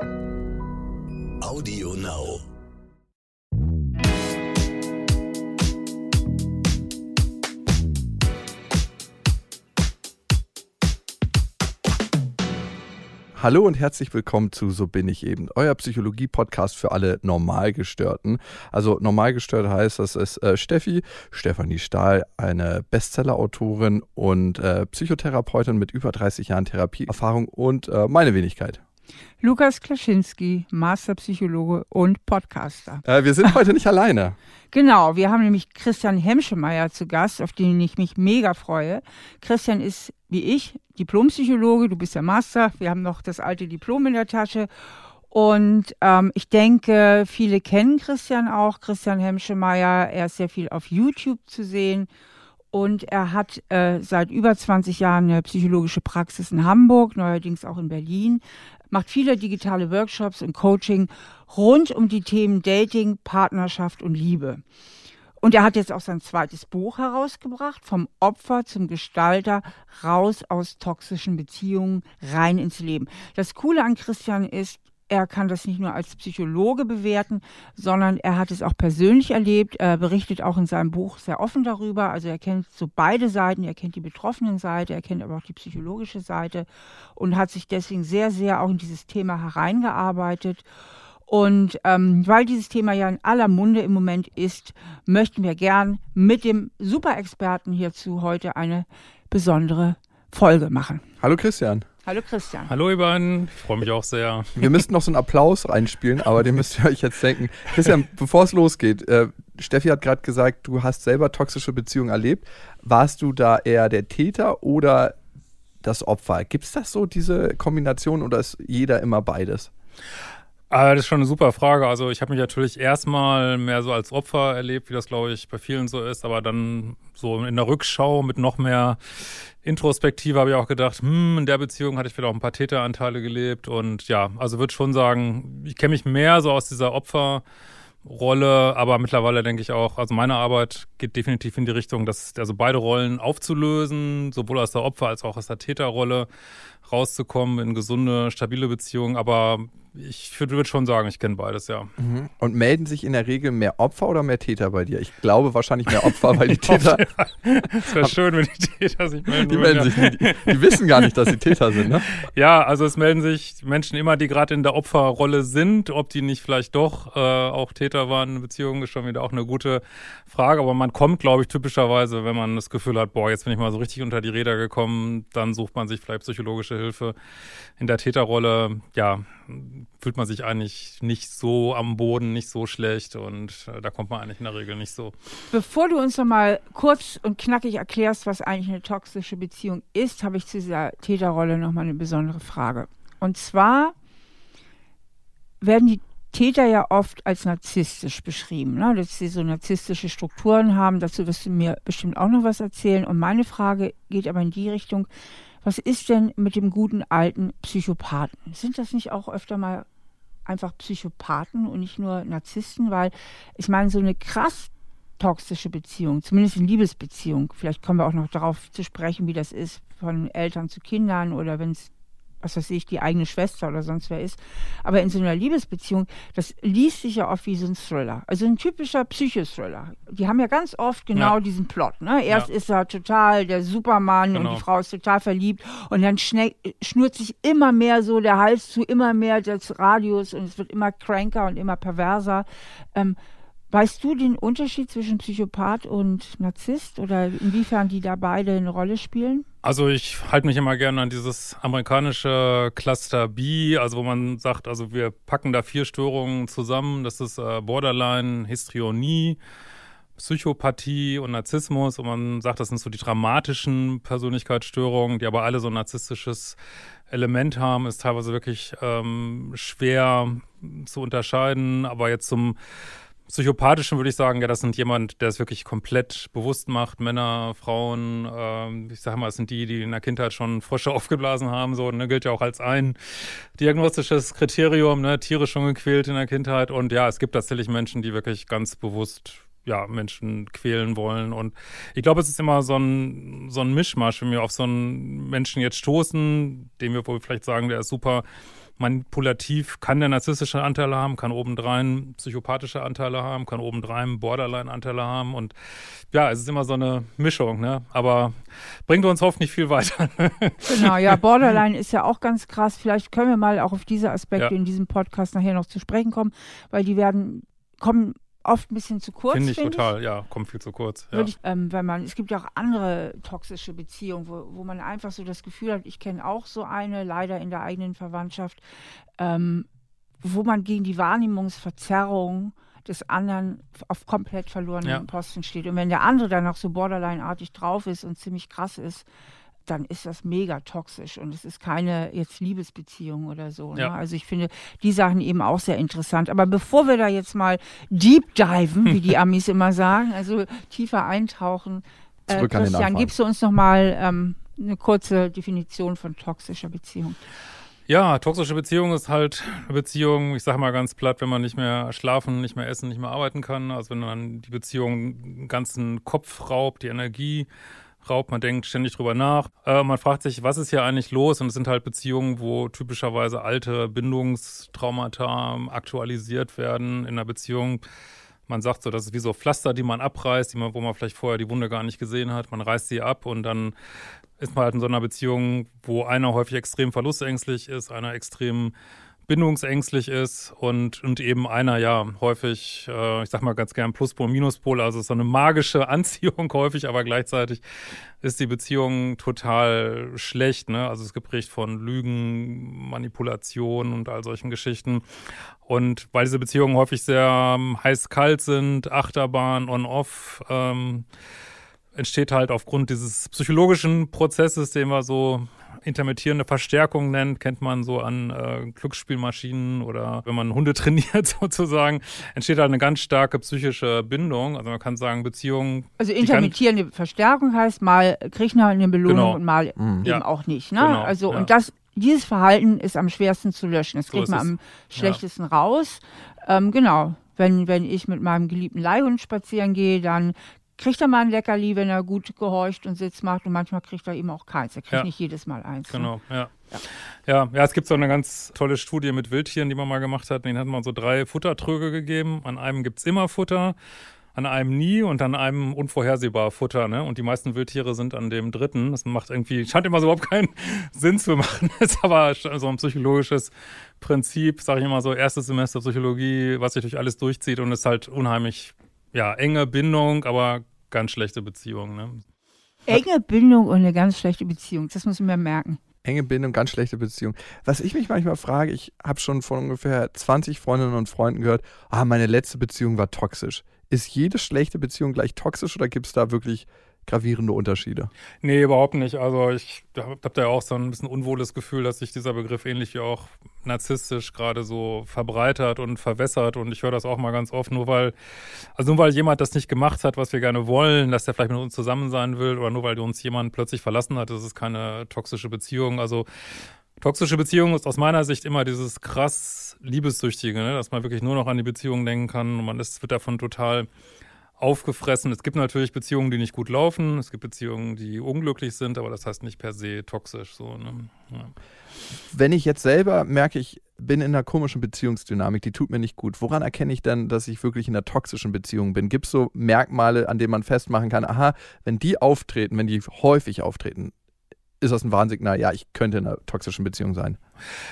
Audio Now. Hallo und herzlich willkommen zu So bin ich eben, euer Psychologie-Podcast für alle Normalgestörten. Also Normalgestört heißt, das ist äh, Steffi, Stefanie Stahl, eine Bestseller-Autorin und äh, Psychotherapeutin mit über 30 Jahren Therapieerfahrung und äh, meine Wenigkeit. Lukas Klaschinski, Masterpsychologe und Podcaster. Äh, wir sind heute nicht alleine. Genau, wir haben nämlich Christian Hemschemeyer zu Gast, auf den ich mich mega freue. Christian ist wie ich Diplompsychologe, du bist der Master, wir haben noch das alte Diplom in der Tasche. Und ähm, ich denke, viele kennen Christian auch, Christian Hemschemeyer. Er ist sehr viel auf YouTube zu sehen. Und er hat äh, seit über 20 Jahren eine psychologische Praxis in Hamburg, neuerdings auch in Berlin, macht viele digitale Workshops und Coaching rund um die Themen Dating, Partnerschaft und Liebe. Und er hat jetzt auch sein zweites Buch herausgebracht, vom Opfer zum Gestalter, raus aus toxischen Beziehungen, rein ins Leben. Das Coole an Christian ist, er kann das nicht nur als Psychologe bewerten, sondern er hat es auch persönlich erlebt. Er berichtet auch in seinem Buch sehr offen darüber. Also er kennt so beide Seiten. Er kennt die betroffenen Seite, er kennt aber auch die psychologische Seite und hat sich deswegen sehr, sehr auch in dieses Thema hereingearbeitet. Und ähm, weil dieses Thema ja in aller Munde im Moment ist, möchten wir gern mit dem Superexperten hierzu heute eine besondere Folge machen. Hallo Christian. Hallo Christian. Hallo ihr beiden, ich freue mich auch sehr. Wir müssten noch so einen Applaus reinspielen, aber den müsst ihr euch jetzt denken. Christian, bevor es losgeht, äh, Steffi hat gerade gesagt, du hast selber toxische Beziehungen erlebt. Warst du da eher der Täter oder das Opfer? Gibt es das so, diese Kombination, oder ist jeder immer beides? Ah, das ist schon eine super Frage. Also ich habe mich natürlich erstmal mehr so als Opfer erlebt, wie das glaube ich bei vielen so ist, aber dann so in der Rückschau mit noch mehr Introspektive habe ich auch gedacht, hm, in der Beziehung hatte ich vielleicht auch ein paar Täteranteile gelebt. Und ja, also würde schon sagen, ich kenne mich mehr so aus dieser Opfer- Rolle, aber mittlerweile denke ich auch, also meine Arbeit geht definitiv in die Richtung, dass also beide Rollen aufzulösen, sowohl aus der Opfer- als auch aus der Täterrolle rauszukommen in gesunde, stabile Beziehungen. Aber ich würde schon sagen, ich kenne beides, ja. Mhm. Und melden sich in der Regel mehr Opfer oder mehr Täter bei dir? Ich glaube wahrscheinlich mehr Opfer, weil die Täter. Es wäre schön, wenn die Täter sich melden. Die melden sich nicht. Die, die, wissen gar nicht, dass sie Täter sind, ne? Ja, also es melden sich Menschen immer, die gerade in der Opferrolle sind. Ob die nicht vielleicht doch äh, auch Täter waren in Beziehungen, ist schon wieder auch eine gute Frage. Aber man kommt, glaube ich, typischerweise, wenn man das Gefühl hat, boah, jetzt bin ich mal so richtig unter die Räder gekommen, dann sucht man sich vielleicht psychologische Hilfe. In der Täterrolle, ja, fühlt man sich eigentlich nicht so am Boden, nicht so schlecht und äh, da kommt man eigentlich in der Regel nicht so. Bevor du uns noch mal kurz und knackig erklärst, was eigentlich eine toxische Beziehung ist, habe ich zu dieser Täterrolle noch mal eine besondere Frage. Und zwar werden die Täter ja oft als narzisstisch beschrieben, ne? dass sie so narzisstische Strukturen haben. Dazu wirst du mir bestimmt auch noch was erzählen. Und meine Frage geht aber in die Richtung, was ist denn mit dem guten alten Psychopathen? Sind das nicht auch öfter mal einfach Psychopathen und nicht nur Narzissten? Weil ich meine, so eine krass toxische Beziehung, zumindest in Liebesbeziehung, vielleicht kommen wir auch noch darauf zu sprechen, wie das ist von Eltern zu Kindern oder wenn es was weiß ich, die eigene Schwester oder sonst wer ist. Aber in so einer Liebesbeziehung, das liest sich ja oft wie so ein Thriller. Also ein typischer Psychothriller. Die haben ja ganz oft genau ja. diesen Plot. Ne? Erst ja. ist er total der Supermann genau. und die Frau ist total verliebt und dann schnürt sich immer mehr so der Hals zu immer mehr des Radios und es wird immer kränker und immer perverser. Ähm, Weißt du den Unterschied zwischen Psychopath und Narzisst oder inwiefern die da beide eine Rolle spielen? Also ich halte mich immer gerne an dieses amerikanische Cluster B, also wo man sagt, also wir packen da vier Störungen zusammen. Das ist äh, Borderline, Histrionie, Psychopathie und Narzissmus. Und man sagt, das sind so die dramatischen Persönlichkeitsstörungen, die aber alle so ein narzisstisches Element haben, ist teilweise wirklich ähm, schwer zu unterscheiden. Aber jetzt zum Psychopathischen würde ich sagen, ja, das sind jemand, der es wirklich komplett bewusst macht. Männer, Frauen, ähm, ich sage mal, es sind die, die in der Kindheit schon Frösche aufgeblasen haben, so, ne, gilt ja auch als ein diagnostisches Kriterium, ne, Tiere schon gequält in der Kindheit. Und ja, es gibt tatsächlich Menschen, die wirklich ganz bewusst ja, Menschen quälen wollen. Und ich glaube, es ist immer so ein, so ein Mischmasch, wenn wir auf so einen Menschen jetzt stoßen, dem wir wohl vielleicht sagen, der ist super manipulativ kann der narzisstische Anteile haben, kann obendrein psychopathische Anteile haben, kann obendrein Borderline-Anteile haben und ja, es ist immer so eine Mischung, ne? Aber bringt uns hoffentlich viel weiter. genau, ja, Borderline ist ja auch ganz krass. Vielleicht können wir mal auch auf diese Aspekte ja. in diesem Podcast nachher noch zu sprechen kommen, weil die werden kommen oft ein bisschen zu kurz. Finde ich find total, ich. ja, kommt viel zu kurz. Ja. Ich, ähm, weil man, es gibt ja auch andere toxische Beziehungen, wo, wo man einfach so das Gefühl hat, ich kenne auch so eine, leider in der eigenen Verwandtschaft, ähm, wo man gegen die Wahrnehmungsverzerrung des anderen auf komplett verlorenen ja. Posten steht. Und wenn der andere dann noch so borderline-artig drauf ist und ziemlich krass ist, dann ist das mega toxisch und es ist keine jetzt Liebesbeziehung oder so. Ne? Ja. Also ich finde die Sachen eben auch sehr interessant. Aber bevor wir da jetzt mal deep diven, wie die Amis immer sagen, also tiefer eintauchen, äh, Christian, gibst du uns noch mal ähm, eine kurze Definition von toxischer Beziehung? Ja, toxische Beziehung ist halt eine Beziehung, ich sage mal ganz platt, wenn man nicht mehr schlafen, nicht mehr essen, nicht mehr arbeiten kann. Also wenn man die Beziehung den ganzen Kopf raubt, die Energie raubt, man denkt ständig drüber nach. Äh, man fragt sich, was ist hier eigentlich los? Und es sind halt Beziehungen, wo typischerweise alte Bindungstraumata aktualisiert werden in einer Beziehung. Man sagt so, das ist wie so Pflaster, die man abreißt, die man, wo man vielleicht vorher die Wunde gar nicht gesehen hat. Man reißt sie ab und dann ist man halt in so einer Beziehung, wo einer häufig extrem verlustängstlich ist, einer extrem bindungsängstlich ist und, und eben einer ja häufig, äh, ich sag mal ganz gern Pluspol, Minuspol, also so eine magische Anziehung häufig, aber gleichzeitig ist die Beziehung total schlecht, ne? Also es geprägt von Lügen, Manipulation und all solchen Geschichten. Und weil diese Beziehungen häufig sehr ähm, heiß-kalt sind, Achterbahn, on-off, ähm, entsteht halt aufgrund dieses psychologischen Prozesses, den wir so intermittierende Verstärkung nennt, kennt man so an äh, Glücksspielmaschinen oder wenn man Hunde trainiert sozusagen, entsteht halt eine ganz starke psychische Bindung. Also man kann sagen, Beziehungen. Also intermittierende Verstärkung heißt, mal kriegt man eine Belohnung genau. und mal mhm. eben ja. auch nicht. Ne? Genau. Also ja. und das dieses Verhalten ist am schwersten zu löschen. Das kriegt so man am schlechtesten ja. raus. Ähm, genau. Wenn, wenn ich mit meinem geliebten Leihhund spazieren gehe, dann kriegt er mal ein Leckerli, wenn er gut gehorcht und Sitz macht und manchmal kriegt er eben auch keins. Er kriegt ja. nicht jedes Mal eins. Ne? Genau, ne? ja. ja. Ja, ja, es gibt so eine ganz tolle Studie mit Wildtieren, die man mal gemacht hat. Den hat man so drei Futtertröge gegeben. An einem gibt es immer Futter, an einem nie und an einem unvorhersehbar Futter. Ne? Und die meisten Wildtiere sind an dem dritten. Das macht irgendwie, scheint immer so überhaupt keinen Sinn zu machen. ist aber so ein psychologisches Prinzip, sage ich immer so, erstes Semester Psychologie, was sich durch alles durchzieht und ist halt unheimlich ja, enge Bindung, aber ganz schlechte Beziehung. Ne? Enge Bindung und eine ganz schlechte Beziehung, das muss man mir merken. Enge Bindung, ganz schlechte Beziehung. Was ich mich manchmal frage, ich habe schon von ungefähr 20 Freundinnen und Freunden gehört, ah, meine letzte Beziehung war toxisch. Ist jede schlechte Beziehung gleich toxisch oder gibt es da wirklich gravierende Unterschiede. Nee, überhaupt nicht. Also ich habe da ja auch so ein bisschen unwohles Gefühl, dass sich dieser Begriff ähnlich wie auch narzisstisch gerade so verbreitert und verwässert. Und ich höre das auch mal ganz oft, nur weil, also nur weil jemand das nicht gemacht hat, was wir gerne wollen, dass der vielleicht mit uns zusammen sein will, oder nur weil uns jemand plötzlich verlassen hat, das ist keine toxische Beziehung. Also Toxische Beziehung ist aus meiner Sicht immer dieses krass Liebessüchtige, ne? dass man wirklich nur noch an die Beziehung denken kann und man ist, wird davon total aufgefressen. Es gibt natürlich Beziehungen, die nicht gut laufen. Es gibt Beziehungen, die unglücklich sind, aber das heißt nicht per se toxisch. So, ne? ja. Wenn ich jetzt selber merke, ich bin in einer komischen Beziehungsdynamik, die tut mir nicht gut. Woran erkenne ich denn, dass ich wirklich in einer toxischen Beziehung bin? Gibt es so Merkmale, an denen man festmachen kann, aha, wenn die auftreten, wenn die häufig auftreten, ist das ein Warnsignal, ja, ich könnte in einer toxischen Beziehung sein.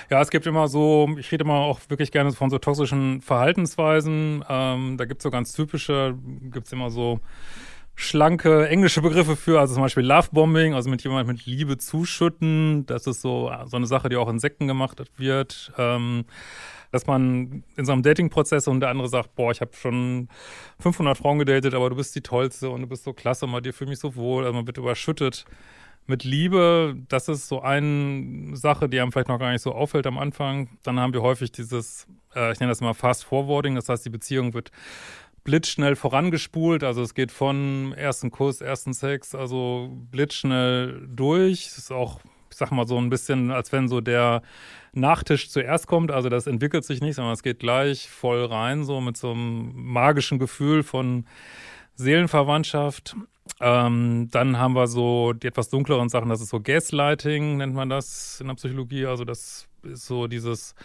Ja, es gibt immer so, ich rede immer auch wirklich gerne von so toxischen Verhaltensweisen. Ähm, da gibt es so ganz typische, gibt es immer so schlanke englische Begriffe für, also zum Beispiel Lovebombing, also mit jemandem mit Liebe zuschütten. Das ist so, so eine Sache, die auch in Sekten gemacht wird. Ähm, dass man in so einem Dating-Prozess und der andere sagt, boah, ich habe schon 500 Frauen gedatet, aber du bist die Tollste und du bist so klasse bei dir fühle mich so wohl. Also man wird überschüttet mit Liebe, das ist so eine Sache, die einem vielleicht noch gar nicht so auffällt am Anfang. Dann haben wir häufig dieses, äh, ich nenne das mal Fast Forwarding, das heißt, die Beziehung wird blitzschnell vorangespult. Also es geht von ersten Kuss, ersten Sex, also blitzschnell durch. Es ist auch, ich sag mal, so ein bisschen, als wenn so der Nachtisch zuerst kommt. Also das entwickelt sich nicht, sondern es geht gleich voll rein, so mit so einem magischen Gefühl von Seelenverwandtschaft. Ähm, dann haben wir so die etwas dunkleren Sachen, das ist so Gaslighting, nennt man das in der Psychologie. Also das ist so dieses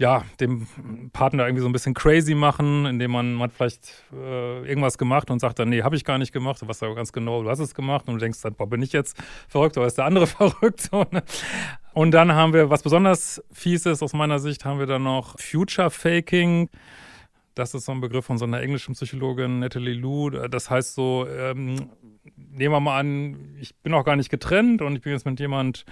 ja, dem Partner irgendwie so ein bisschen crazy machen, indem man, man hat vielleicht äh, irgendwas gemacht und sagt dann, nee, habe ich gar nicht gemacht. Du weißt aber ganz genau, du hast es gemacht und du denkst dann, boah, bin ich jetzt verrückt oder ist der andere verrückt? Ne? Und dann haben wir, was besonders fies ist aus meiner Sicht, haben wir dann noch Future Faking. Das ist so ein Begriff von so einer englischen Psychologin, Natalie Lou. Das heißt so, ähm, nehmen wir mal an, ich bin auch gar nicht getrennt und ich bin jetzt mit jemand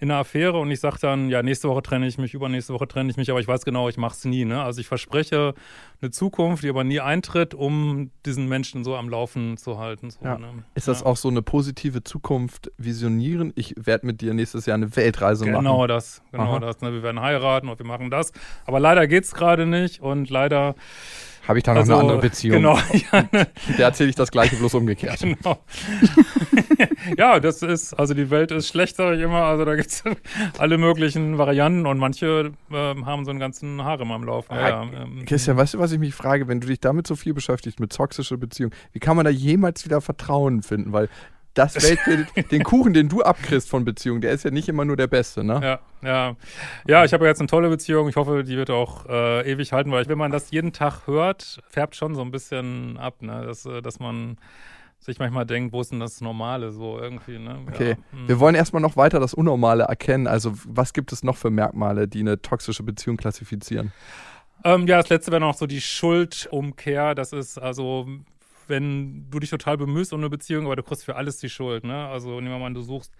in einer Affäre und ich sage dann, ja, nächste Woche trenne ich mich, übernächste Woche trenne ich mich, aber ich weiß genau, ich mache es nie. Ne? Also ich verspreche eine Zukunft, die aber nie eintritt, um diesen Menschen so am Laufen zu halten. So, ja. ne? Ist das ja. auch so eine positive Zukunft visionieren? Ich werde mit dir nächstes Jahr eine Weltreise genau machen. Genau das, genau Aha. das. Ne? Wir werden heiraten und wir machen das. Aber leider geht es gerade nicht und leider habe ich da noch also, eine andere Beziehung. Genau. Ja, ne. Der erzähle ich das gleiche, bloß umgekehrt. Genau. ja, das ist, also die Welt ist schlecht, sage ich immer. Also da gibt es alle möglichen Varianten und manche äh, haben so einen ganzen Harem am Laufen. Ja, ja, ähm, Christian, weißt du, was ich mich frage, wenn du dich damit so viel beschäftigst, mit toxischer Beziehung, wie kann man da jemals wieder Vertrauen finden? Weil das Weltbild, den Kuchen, den du abkriegst von Beziehungen, der ist ja nicht immer nur der beste, ne? Ja, ja. Ja, ich habe jetzt eine tolle Beziehung. Ich hoffe, die wird auch äh, ewig halten, weil wenn man das jeden Tag hört, färbt schon so ein bisschen ab, ne? Dass, äh, dass man sich manchmal denkt, wo ist denn das Normale so irgendwie, ne? Okay. Ja. Wir wollen erstmal noch weiter das Unnormale erkennen. Also, was gibt es noch für Merkmale, die eine toxische Beziehung klassifizieren? Ähm, ja, das letzte wäre noch so die Schuldumkehr. Das ist also, wenn du dich total bemühst um eine Beziehung, aber du kriegst für alles die Schuld. Ne? Also nehmen wir mal an, du suchst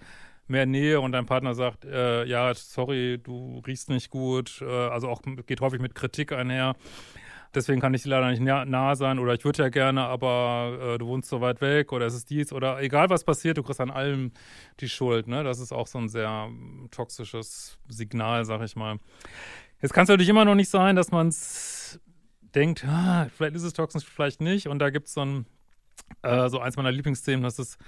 mehr Nähe und dein Partner sagt, äh, ja, sorry, du riechst nicht gut, äh, also auch geht häufig mit Kritik einher. Deswegen kann ich dir leider nicht nah, nah sein oder ich würde ja gerne, aber äh, du wohnst so weit weg oder es ist dies oder egal was passiert, du kriegst an allem die Schuld. Ne? Das ist auch so ein sehr toxisches Signal, sag ich mal. Jetzt kann es natürlich immer noch nicht sein, dass man es denkt, ah, vielleicht ist es toxisch, vielleicht nicht. Und da gibt es so ein, äh, so eins meiner Lieblingsthemen, das ist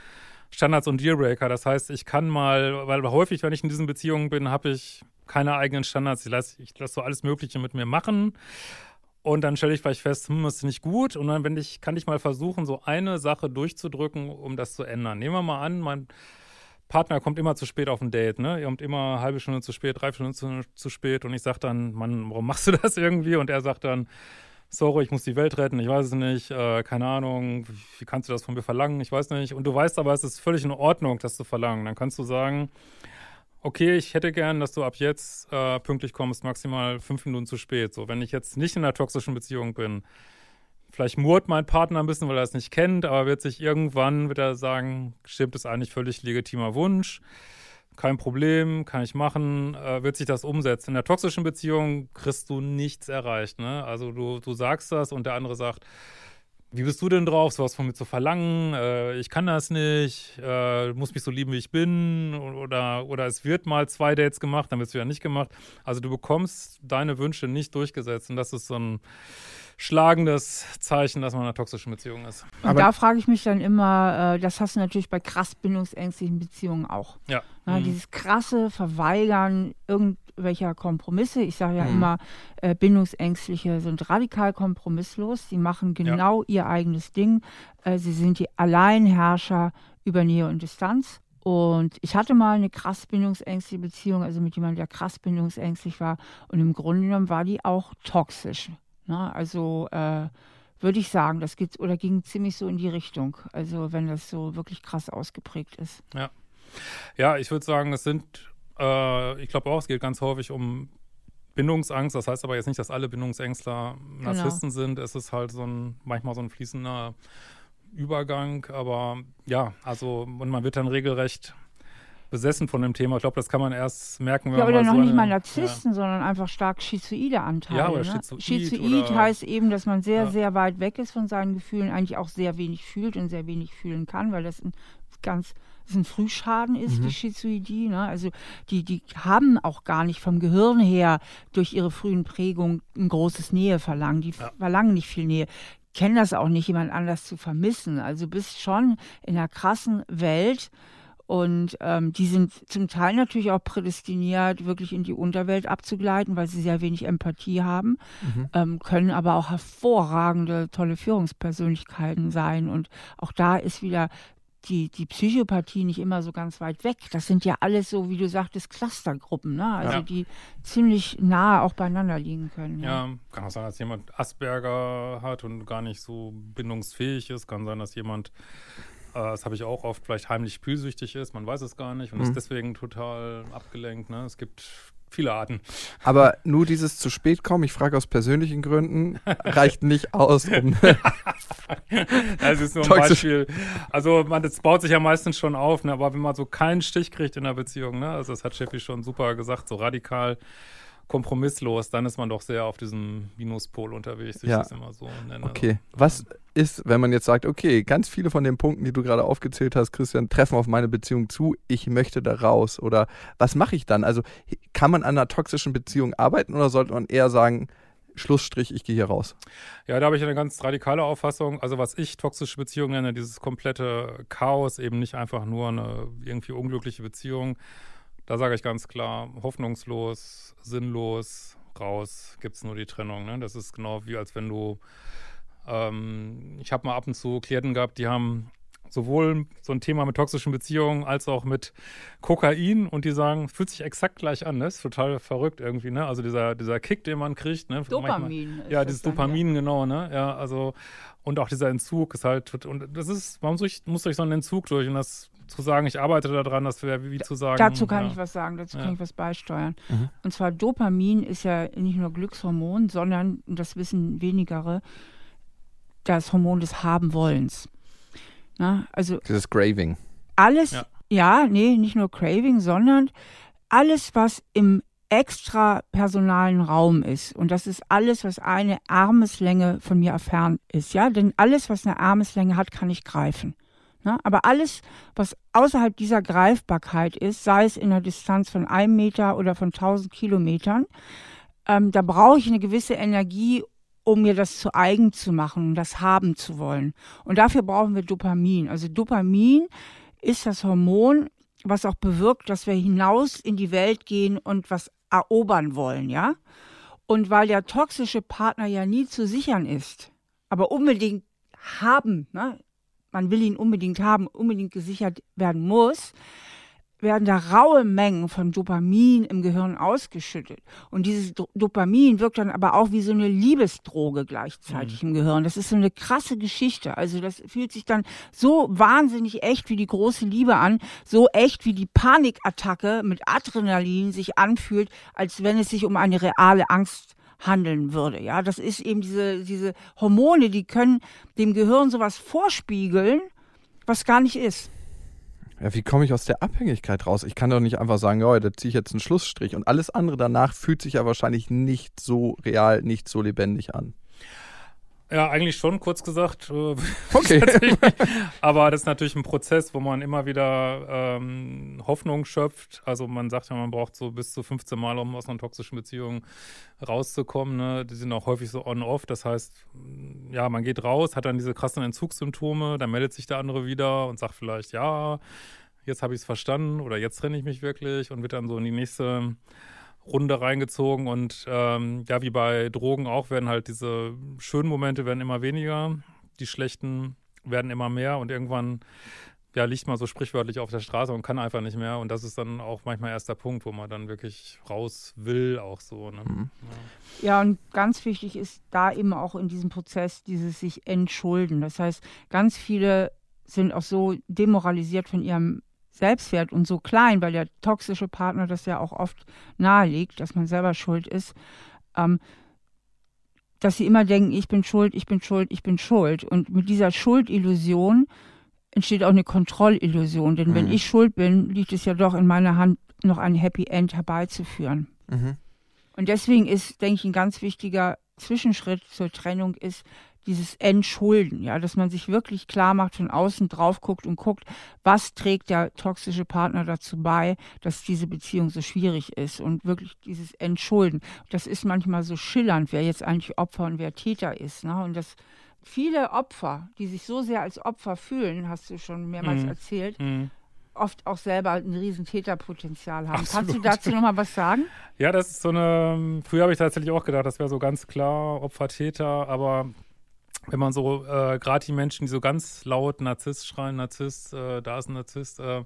Standards und Dealbreaker. Das heißt, ich kann mal, weil häufig, wenn ich in diesen Beziehungen bin, habe ich keine eigenen Standards. Ich lasse ich lass so alles Mögliche mit mir machen. Und dann stelle ich vielleicht fest, hm, ist nicht gut. Und dann ich, kann ich mal versuchen, so eine Sache durchzudrücken, um das zu ändern. Nehmen wir mal an, mein Partner kommt immer zu spät auf ein Date, ne? Er kommt immer eine halbe Stunde zu spät, drei Stunden zu, zu spät. Und ich sage dann, Mann, warum machst du das irgendwie? Und er sagt dann, sorry, ich muss die Welt retten, ich weiß es nicht, äh, keine Ahnung, wie kannst du das von mir verlangen, ich weiß nicht. Und du weißt aber, es ist völlig in Ordnung, das zu verlangen. Dann kannst du sagen, okay, ich hätte gern, dass du ab jetzt äh, pünktlich kommst, maximal fünf Minuten zu spät. So, wenn ich jetzt nicht in einer toxischen Beziehung bin, vielleicht murrt mein Partner ein bisschen, weil er es nicht kennt, aber wird sich irgendwann wieder sagen, stimmt, ist eigentlich völlig legitimer Wunsch kein Problem, kann ich machen, äh, wird sich das umsetzen. In der toxischen Beziehung kriegst du nichts erreicht. Ne? Also du, du sagst das und der andere sagt, wie bist du denn drauf, sowas von mir zu verlangen? Äh, ich kann das nicht, äh, du musst mich so lieben, wie ich bin. Oder, oder es wird mal zwei Dates gemacht, dann wird es wieder nicht gemacht. Also du bekommst deine Wünsche nicht durchgesetzt. Und das ist so ein schlagendes Zeichen, dass man in einer toxischen Beziehung ist. Und Aber da frage ich mich dann immer, äh, das hast du natürlich bei krass bindungsängstlichen Beziehungen auch. Ja. Na, mhm. Dieses krasse Verweigern irgendwelcher Kompromisse. Ich sage ja mhm. immer, äh, Bindungsängstliche sind radikal kompromisslos. Sie machen genau ja. ihr eigenes Ding. Äh, sie sind die Alleinherrscher über Nähe und Distanz. Und ich hatte mal eine krass bindungsängstliche Beziehung, also mit jemandem, der krass bindungsängstlich war. Und im Grunde genommen war die auch toxisch. Ne? Also äh, würde ich sagen, das geht oder ging ziemlich so in die Richtung. Also wenn das so wirklich krass ausgeprägt ist. Ja, ja, ich würde sagen, es sind, äh, ich glaube auch, es geht ganz häufig um Bindungsangst. Das heißt aber jetzt nicht, dass alle Bindungsängstler Narzissten genau. sind. Es ist halt so ein manchmal so ein fließender Übergang. Aber ja, also und man wird dann regelrecht besessen von dem Thema. Ich glaube, das kann man erst merken, wenn ja, man oder noch so nicht mal Narzissten, ja. sondern einfach stark schizoide Anteile. Ja, oder ne? schizoid. Schizoid oder heißt eben, dass man sehr, ja. sehr weit weg ist von seinen Gefühlen, eigentlich auch sehr wenig fühlt und sehr wenig fühlen kann, weil das ein ganz das ein Frühschaden ist, mhm. die Schizoidie. Ne? Also die, die haben auch gar nicht vom Gehirn her durch ihre frühen Prägungen ein großes Näheverlangen. Die ja. verlangen nicht viel Nähe kennen das auch nicht, jemand anders zu vermissen. Also bist schon in einer krassen Welt, und ähm, die sind zum Teil natürlich auch prädestiniert, wirklich in die Unterwelt abzugleiten, weil sie sehr wenig Empathie haben, mhm. ähm, können aber auch hervorragende, tolle Führungspersönlichkeiten sein. Und auch da ist wieder die, die Psychopathie nicht immer so ganz weit weg. Das sind ja alles so, wie du sagtest, Clustergruppen, ne? Also Ja. die ziemlich nah auch beieinander liegen können. Ja, kann auch sein, dass jemand Asperger hat und gar nicht so bindungsfähig ist. Kann sein, dass jemand, äh, das habe ich auch oft, vielleicht heimlich spielsüchtig ist. Man weiß es gar nicht und Mhm. ist deswegen total abgelenkt. Ne? Es gibt viele Arten. Aber nur dieses zu spät kommen, ich frage aus persönlichen Gründen, reicht nicht aus, um. Das ist nur ein. Beispiel. Also man, das baut sich ja meistens schon auf, ne? aber wenn man so keinen Stich kriegt in der Beziehung, ne? also das hat Steffi schon super gesagt, so radikal kompromisslos, dann ist man doch sehr auf diesem Minuspol unterwegs, wie Ja. ich das immer so nenne. Okay. Was ist, wenn man jetzt sagt, okay, ganz viele von den Punkten, die du gerade aufgezählt hast, Christian, treffen auf meine Beziehung zu, ich möchte da raus? Oder was mache ich dann? Also kann man an einer toxischen Beziehung arbeiten oder sollte man eher sagen, Schlussstrich, ich gehe hier raus? Ja, da habe ich eine ganz radikale Auffassung. Also was ich toxische Beziehung nenne, dieses komplette Chaos, eben nicht einfach nur eine irgendwie unglückliche Beziehung. Da sage ich ganz klar, hoffnungslos, sinnlos, raus, gibt es nur die Trennung. Ne? Das ist genau wie als wenn du, ähm, ich habe mal ab und zu Klienten gehabt, die haben sowohl so ein Thema mit toxischen Beziehungen als auch mit Kokain und die sagen, es fühlt sich exakt gleich an, ne? ist total verrückt irgendwie, ne? Also dieser, dieser Kick, den man kriegt, ne? Manchmal- Dopamin. ist ja, dieses dann, Dopamin, genau, ne? Ja, also, und auch dieser Entzug ist halt, und das ist, man muss durch, muss durch so einen Entzug durch und das zu sagen, ich arbeite daran, das wäre wie zu sagen. Dazu kann ja. ich was sagen, dazu Ja. kann ich was beisteuern. Mhm. Und zwar Dopamin ist ja nicht nur Glückshormon, sondern, und das wissen wenigere, das Hormon des Haben-Wollens. Na, also Dieses Graving. alles, Ja. ja. nee, nicht nur Craving, sondern alles, was im extrapersonalen Raum ist. Und das ist alles, was eine Armeslänge von mir entfernt ist. Ja, denn alles, was eine Armeslänge hat, kann ich greifen. Ne? Aber alles, was außerhalb dieser Greifbarkeit ist, sei es in einer Distanz von einem Meter oder von 1000 Kilometern, ähm, da brauche ich eine gewisse Energie, um mir das zu eigen zu machen und das haben zu wollen. Und dafür brauchen wir Dopamin. Also Dopamin ist das Hormon, was auch bewirkt, dass wir hinaus in die Welt gehen und was erobern wollen, ja? Und weil der toxische Partner ja nie zu sichern ist, aber unbedingt haben, ne? Man will ihn unbedingt haben, unbedingt gesichert werden muss, werden da raue Mengen von Dopamin im Gehirn ausgeschüttet. Und dieses Do Dopamin wirkt dann aber auch wie so eine Liebesdroge gleichzeitig im Gehirn. Das ist so eine krasse Geschichte. Also das fühlt sich dann so wahnsinnig echt wie die große Liebe an, so echt wie die Panikattacke mit Adrenalin sich anfühlt, als wenn es sich um eine reale Angst handeln würde. Ja, das ist eben diese, diese Hormone, die können dem Gehirn sowas vorspiegeln, was gar nicht ist. Ja, wie komme ich aus der Abhängigkeit raus? Ich kann doch nicht einfach sagen, ja, da ziehe ich jetzt einen Schlussstrich. Und alles andere danach fühlt sich ja wahrscheinlich nicht so real, nicht so lebendig an. Ja, eigentlich schon, kurz gesagt. äh, Okay. Aber das ist natürlich ein Prozess, wo man immer wieder ähm, Hoffnung schöpft. Also man sagt ja, man braucht so bis zu 15 Mal, um aus einer toxischen Beziehung rauszukommen. Ne? Die sind auch häufig so on-off. Das heißt, mm, ja, man geht raus, hat dann diese krassen Entzugssymptome, dann meldet sich der andere wieder und sagt vielleicht, ja, jetzt habe ich es verstanden oder jetzt trenne ich mich wirklich und wird dann so in die nächste Runde reingezogen und ähm, ja, wie bei Drogen auch, werden halt diese schönen Momente werden immer weniger, die schlechten werden immer mehr und irgendwann ja, liegt man so sprichwörtlich auf der Straße und kann einfach nicht mehr und das ist dann auch manchmal erst der Punkt, wo man dann wirklich raus will, auch so. Ne? Mhm. Ja, und ganz wichtig ist da eben auch in diesem Prozess dieses sich entschulden. Das heißt, ganz viele sind auch so demoralisiert von ihrem Selbstwert und so klein, weil der toxische Partner das ja auch oft nahelegt, dass man selber schuld ist, ähm, dass sie immer denken, ich bin schuld, ich bin schuld, ich bin schuld. Und mit dieser Schuldillusion entsteht auch eine Kontrollillusion. Denn wenn Mhm. ich schuld bin, liegt es ja doch in meiner Hand, noch ein Happy End herbeizuführen. Mhm. Und deswegen ist, denke ich, ein ganz wichtiger Zwischenschritt zur Trennung ist dieses Entschulden, ja, dass man sich wirklich klar macht, von außen drauf guckt und guckt, was trägt der toxische Partner dazu bei, dass diese Beziehung so schwierig ist und wirklich dieses Entschulden. Das ist manchmal so schillernd, wer jetzt eigentlich Opfer und wer Täter ist, ne? Und das viele Opfer, die sich so sehr als Opfer fühlen, hast du schon mehrmals Mhm. erzählt, Mhm. oft auch selber ein riesen Täterpotenzial haben. Kannst du Absolut. dazu noch mal was sagen? Ja, das ist so eine, früher habe ich tatsächlich auch gedacht, das wäre so ganz klar Opfer, Täter, aber wenn man so äh, gerade die Menschen, die so ganz laut Narzisst schreien, Narzisst, äh, da ist ein Narzisst, äh,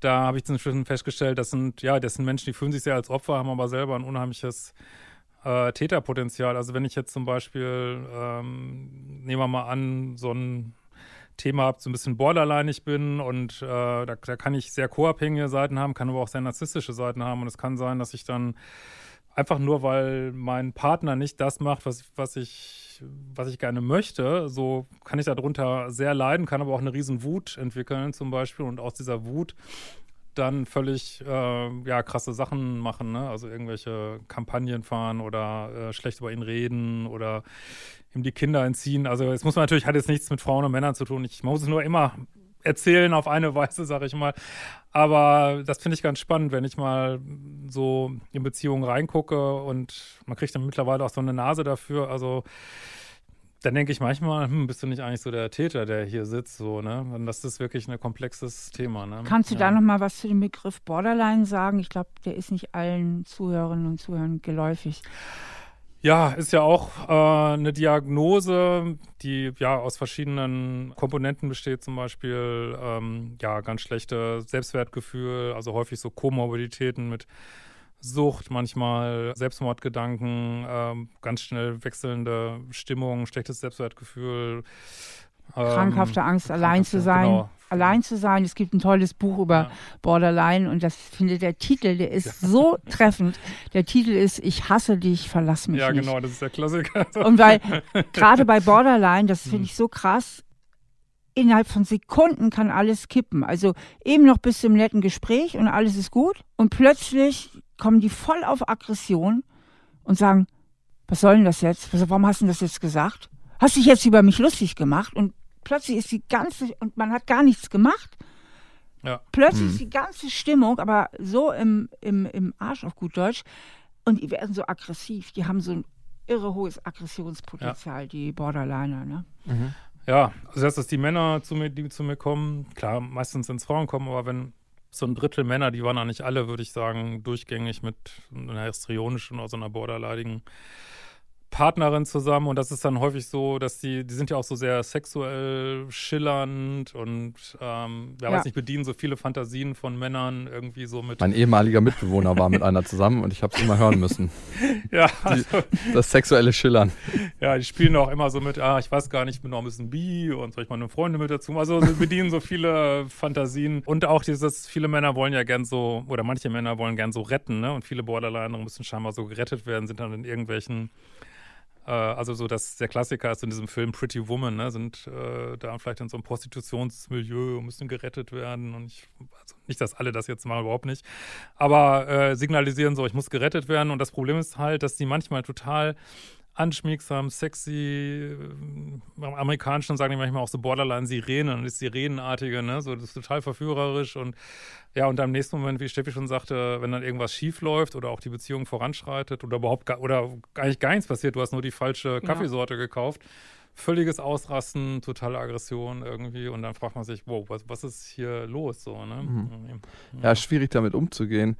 da habe ich inzwischen festgestellt, das sind, ja, das sind Menschen, die fühlen sich sehr als Opfer, haben aber selber ein unheimliches äh, Täterpotenzial. Also wenn ich jetzt zum Beispiel, ähm, nehmen wir mal an, so ein Thema habe, so ein bisschen borderlineig bin und äh, da, da, kann ich sehr co-abhängige Seiten haben, kann aber auch sehr narzisstische Seiten haben und es kann sein, dass ich dann einfach nur, weil mein Partner nicht das macht, was, was ich was ich gerne möchte, so kann ich darunter sehr leiden, kann aber auch eine riesen Wut entwickeln zum Beispiel und aus dieser Wut dann völlig äh, ja, krasse Sachen machen, ne? also irgendwelche Kampagnen fahren oder äh, schlecht über ihn reden oder ihm die Kinder entziehen. Also jetzt muss man natürlich, hat jetzt nichts mit Frauen und Männern zu tun. Ich muss es nur immer erzählen auf eine Weise, sage ich mal. Aber das finde ich ganz spannend, wenn ich mal so in Beziehungen reingucke und man kriegt dann mittlerweile auch so eine Nase dafür. Also dann denke ich manchmal, hm, bist du nicht eigentlich so der Täter, der hier sitzt, so, ne? Und das ist wirklich ein komplexes Thema, ne? Kannst du ja. da nochmal was zu dem Begriff Borderline sagen? Ich glaube, der ist nicht allen Zuhörerinnen und Zuhörern geläufig. Ja, ist ja auch äh, eine Diagnose, die ja aus verschiedenen Komponenten besteht, zum Beispiel ähm, ja ganz schlechte Selbstwertgefühl, also häufig so Komorbiditäten mit Sucht, manchmal Selbstmordgedanken, ähm, ganz schnell wechselnde Stimmung, schlechtes Selbstwertgefühl. Ähm, krankhafte Angst, allein zu sein. Genau. Allein zu sein. Es gibt ein tolles Buch über ja. Borderline und das finde der Titel, der ist so treffend. Der Titel ist Ich hasse dich, verlass mich ja, nicht. Genau, das ist der Klassiker. Und weil gerade bei Borderline, das finde hm. ich so krass, innerhalb von Sekunden kann alles kippen. Also eben noch bis zum netten Gespräch und alles ist gut und plötzlich kommen die voll auf Aggression und sagen, was soll denn das jetzt? Warum hast du das jetzt gesagt? Hast dich jetzt über mich lustig gemacht? Und plötzlich ist die ganze, und man hat gar nichts gemacht. Ja. Plötzlich hm. ist die ganze Stimmung, aber so im, im, im Arsch auf gut Deutsch. Und die werden so aggressiv. Die haben so ein irre hohes Aggressionspotenzial, ja. die Borderliner. Ne? Mhm. Ja, also das, dass die Männer zu mir, die zu mir kommen, klar, meistens ins Frauen kommen, aber wenn so ein Drittel Männer, die waren auch nicht alle, würde ich sagen, durchgängig mit einer histrionischen oder so einer borderleidigen Partnerin zusammen und das ist dann häufig so, dass die, die sind ja auch so sehr sexuell schillernd und ähm, ja, ja. weiß nicht, bedienen so viele Fantasien von Männern irgendwie so mit. Mein ehemaliger Mitbewohner war mit einer zusammen und ich habe es immer hören müssen. ja. Die, das sexuelle Schillern. Ja, die spielen auch immer so mit, ah, ich weiß gar nicht, ich bin noch ein bisschen bi und soll ich mal eine Freundin mit dazu. Also sie bedienen so viele Fantasien und auch dieses, viele Männer wollen ja gern so, oder manche Männer wollen gern so retten, ne? Und viele Borderliner müssen scheinbar so gerettet werden, sind dann in irgendwelchen also so, dass der Klassiker ist in diesem Film Pretty Woman, ne, sind äh, da vielleicht in so einem Prostitutionsmilieu und müssen gerettet werden. Und ich, also nicht, dass alle das jetzt mal überhaupt nicht, aber äh, signalisieren so, ich muss gerettet werden. Und das Problem ist halt, dass die manchmal total anschmiegsam, sexy, äh, amerikanischen sagen die manchmal auch so Borderline Sirenen und das Sirenenartige, ne? So, das ist total verführerisch und ja, und im nächsten Moment, wie Steffi schon sagte, wenn dann irgendwas schief läuft oder auch die Beziehung voranschreitet oder überhaupt gar, oder eigentlich gar nichts passiert, du hast nur die falsche Kaffeesorte ja. gekauft, völliges Ausrasten, totale Aggression irgendwie und dann fragt man sich, wow, was, was ist hier los so, ne? Mhm. Ja. ja, schwierig damit umzugehen